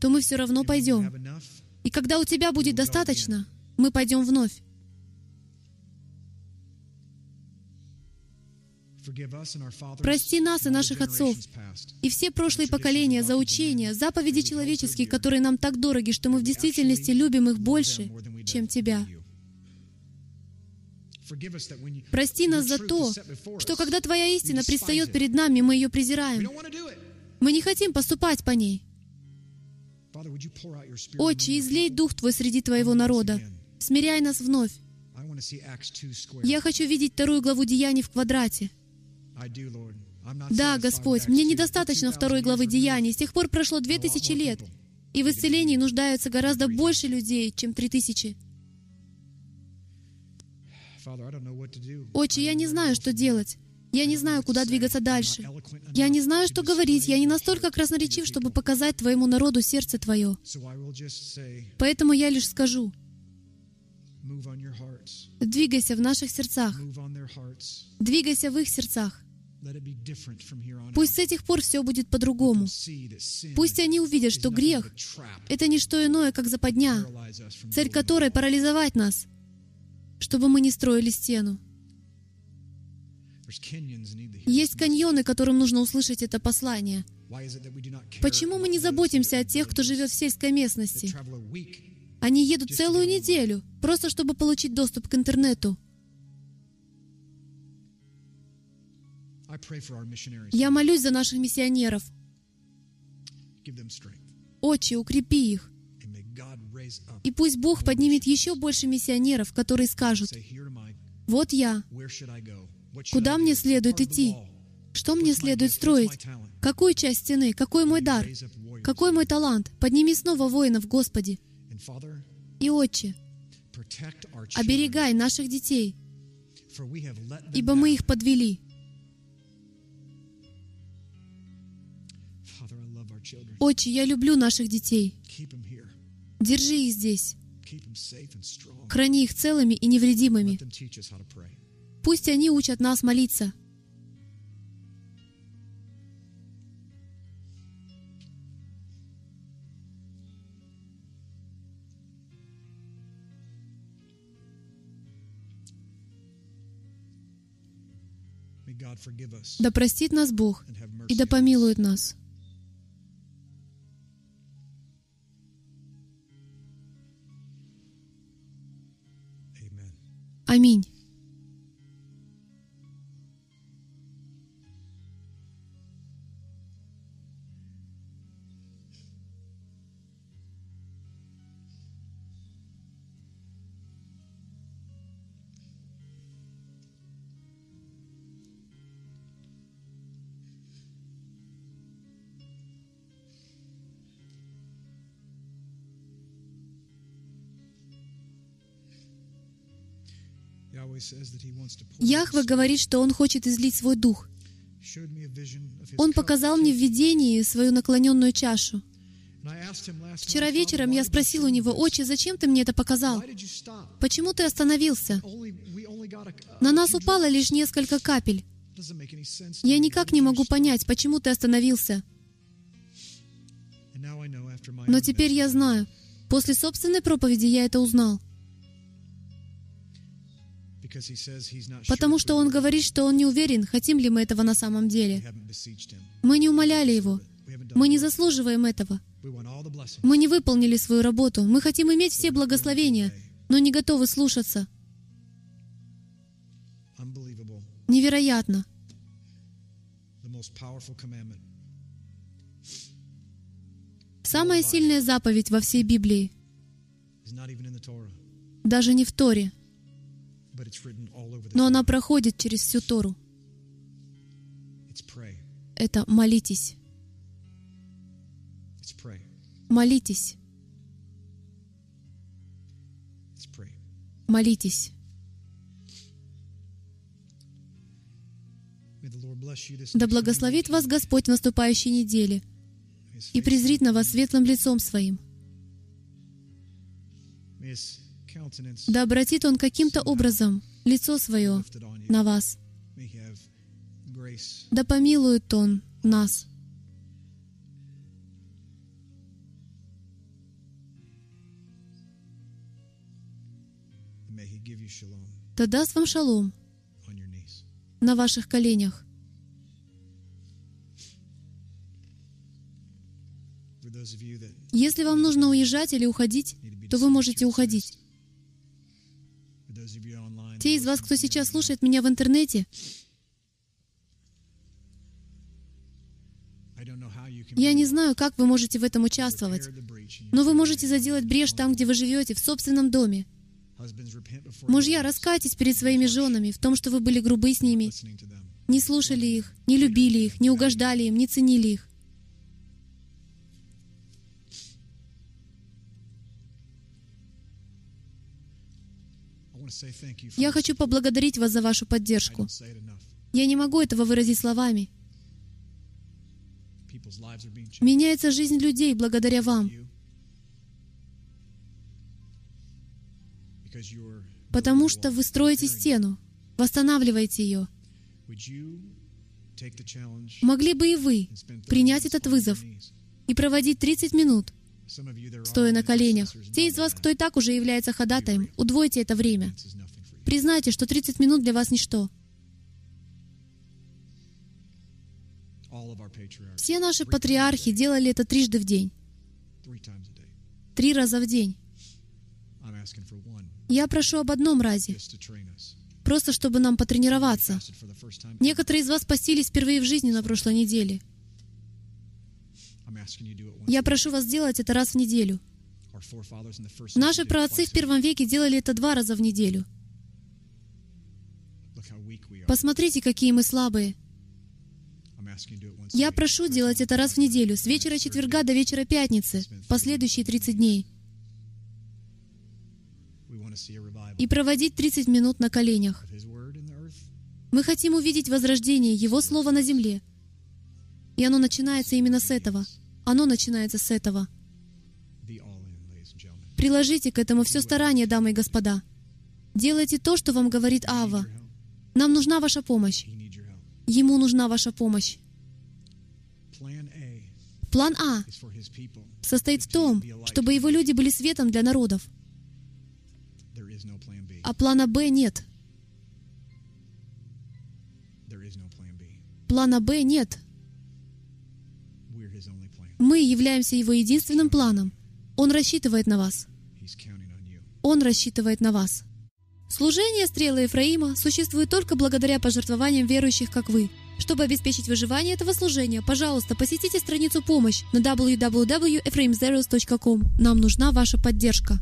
то мы все равно пойдем. И когда у тебя будет достаточно, мы пойдем вновь. Прости нас и наших отцов, и все прошлые поколения за учения, заповеди человеческие, которые нам так дороги, что мы в действительности любим их больше, чем Тебя. Прости нас за то, что когда Твоя истина предстает перед нами, мы ее презираем. Мы не хотим поступать по ней. Отче, излей Дух Твой среди Твоего народа. Смиряй нас вновь. Я хочу видеть вторую главу Деяний в квадрате. Да, Господь, мне недостаточно второй главы Деяний. С тех пор прошло две тысячи лет, и в исцелении нуждаются гораздо больше людей, чем три тысячи. Отче, я не знаю, что делать. Я не знаю, куда двигаться дальше. Я не знаю, что говорить. Я не настолько красноречив, чтобы показать Твоему народу сердце Твое. Поэтому я лишь скажу, двигайся в наших сердцах, двигайся в их сердцах. Пусть с этих пор все будет по-другому. Пусть они увидят, что грех — это не что иное, как западня, цель которой — парализовать нас, чтобы мы не строили стену. Есть каньоны, которым нужно услышать это послание. Почему мы не заботимся о тех, кто живет в сельской местности? Они едут целую неделю, просто чтобы получить доступ к интернету. Я молюсь за наших миссионеров. Отче, укрепи их. И пусть Бог поднимет еще больше миссионеров, которые скажут, «Вот я. Куда мне следует идти? Что мне следует строить? Какую часть стены? Какой мой дар? Какой мой талант? Подними снова воинов, Господи. И, Отче, оберегай наших детей, ибо мы их подвели. Отче, я люблю наших детей. Держи их здесь. Храни их целыми и невредимыми. Пусть они учат нас молиться. Да простит нас Бог и да помилует нас. Аминь. Яхве говорит, что Он хочет излить свой дух. Он показал мне в видении свою наклоненную чашу. Вчера вечером я спросил у него, «Отче, зачем ты мне это показал? Почему ты остановился? На нас упало лишь несколько капель. Я никак не могу понять, почему ты остановился. Но теперь я знаю. После собственной проповеди я это узнал. Потому что он говорит, что он не уверен, хотим ли мы этого на самом деле. Мы не умоляли его. Мы не заслуживаем этого. Мы не выполнили свою работу. Мы хотим иметь все благословения, но не готовы слушаться. Невероятно. Самая сильная заповедь во всей Библии, даже не в Торе, но она проходит через всю Тору. Это молитесь. Молитесь. Молитесь. Да благословит вас Господь в наступающей неделе и презрит на вас светлым лицом Своим. Да обратит Он каким-то образом лицо свое на вас. Да помилует Он нас. Да даст вам шалом на ваших коленях. Если вам нужно уезжать или уходить, то вы можете уходить. Те из вас, кто сейчас слушает меня в интернете, я не знаю, как вы можете в этом участвовать, но вы можете заделать брешь там, где вы живете, в собственном доме. Мужья, раскайтесь перед своими женами в том, что вы были грубы с ними, не слушали их, не любили их, не угождали им, не ценили их. Я хочу поблагодарить вас за вашу поддержку. Я не могу этого выразить словами. Меняется жизнь людей благодаря вам. Потому что вы строите стену, восстанавливаете ее. Могли бы и вы and spend 30 принять этот вызов и проводить 30 минут, Стоя на коленях. Те из вас, кто и так уже является ходатаем, удвойте это время. Признайте, что 30 минут для вас ничто. Все наши патриархи делали это трижды в день, три раза в день. Я прошу об одном разе, просто чтобы нам потренироваться. Некоторые из вас постились впервые в жизни на прошлой неделе. Я прошу вас сделать это раз в неделю. Наши праотцы в первом веке делали это два раза в неделю. Посмотрите, какие мы слабые. Я прошу делать это раз в неделю, с вечера четверга до вечера пятницы, последующие 30 дней, и проводить 30 минут на коленях. Мы хотим увидеть возрождение Его Слова на земле. И оно начинается именно с этого. Оно начинается с этого. Приложите к этому все старание, дамы и господа. Делайте то, что вам говорит Ава. Нам нужна ваша помощь. Ему нужна ваша помощь. План А состоит в том, чтобы его люди были светом для народов, а плана Б нет. Плана Б нет. Мы являемся его единственным планом. Он рассчитывает на вас. Он рассчитывает на вас. Служение стрелы Ефраима существует только благодаря пожертвованиям верующих, как вы. Чтобы обеспечить выживание этого служения, пожалуйста, посетите страницу «Помощь» на www.ephraimzeros.com. Нам нужна ваша поддержка.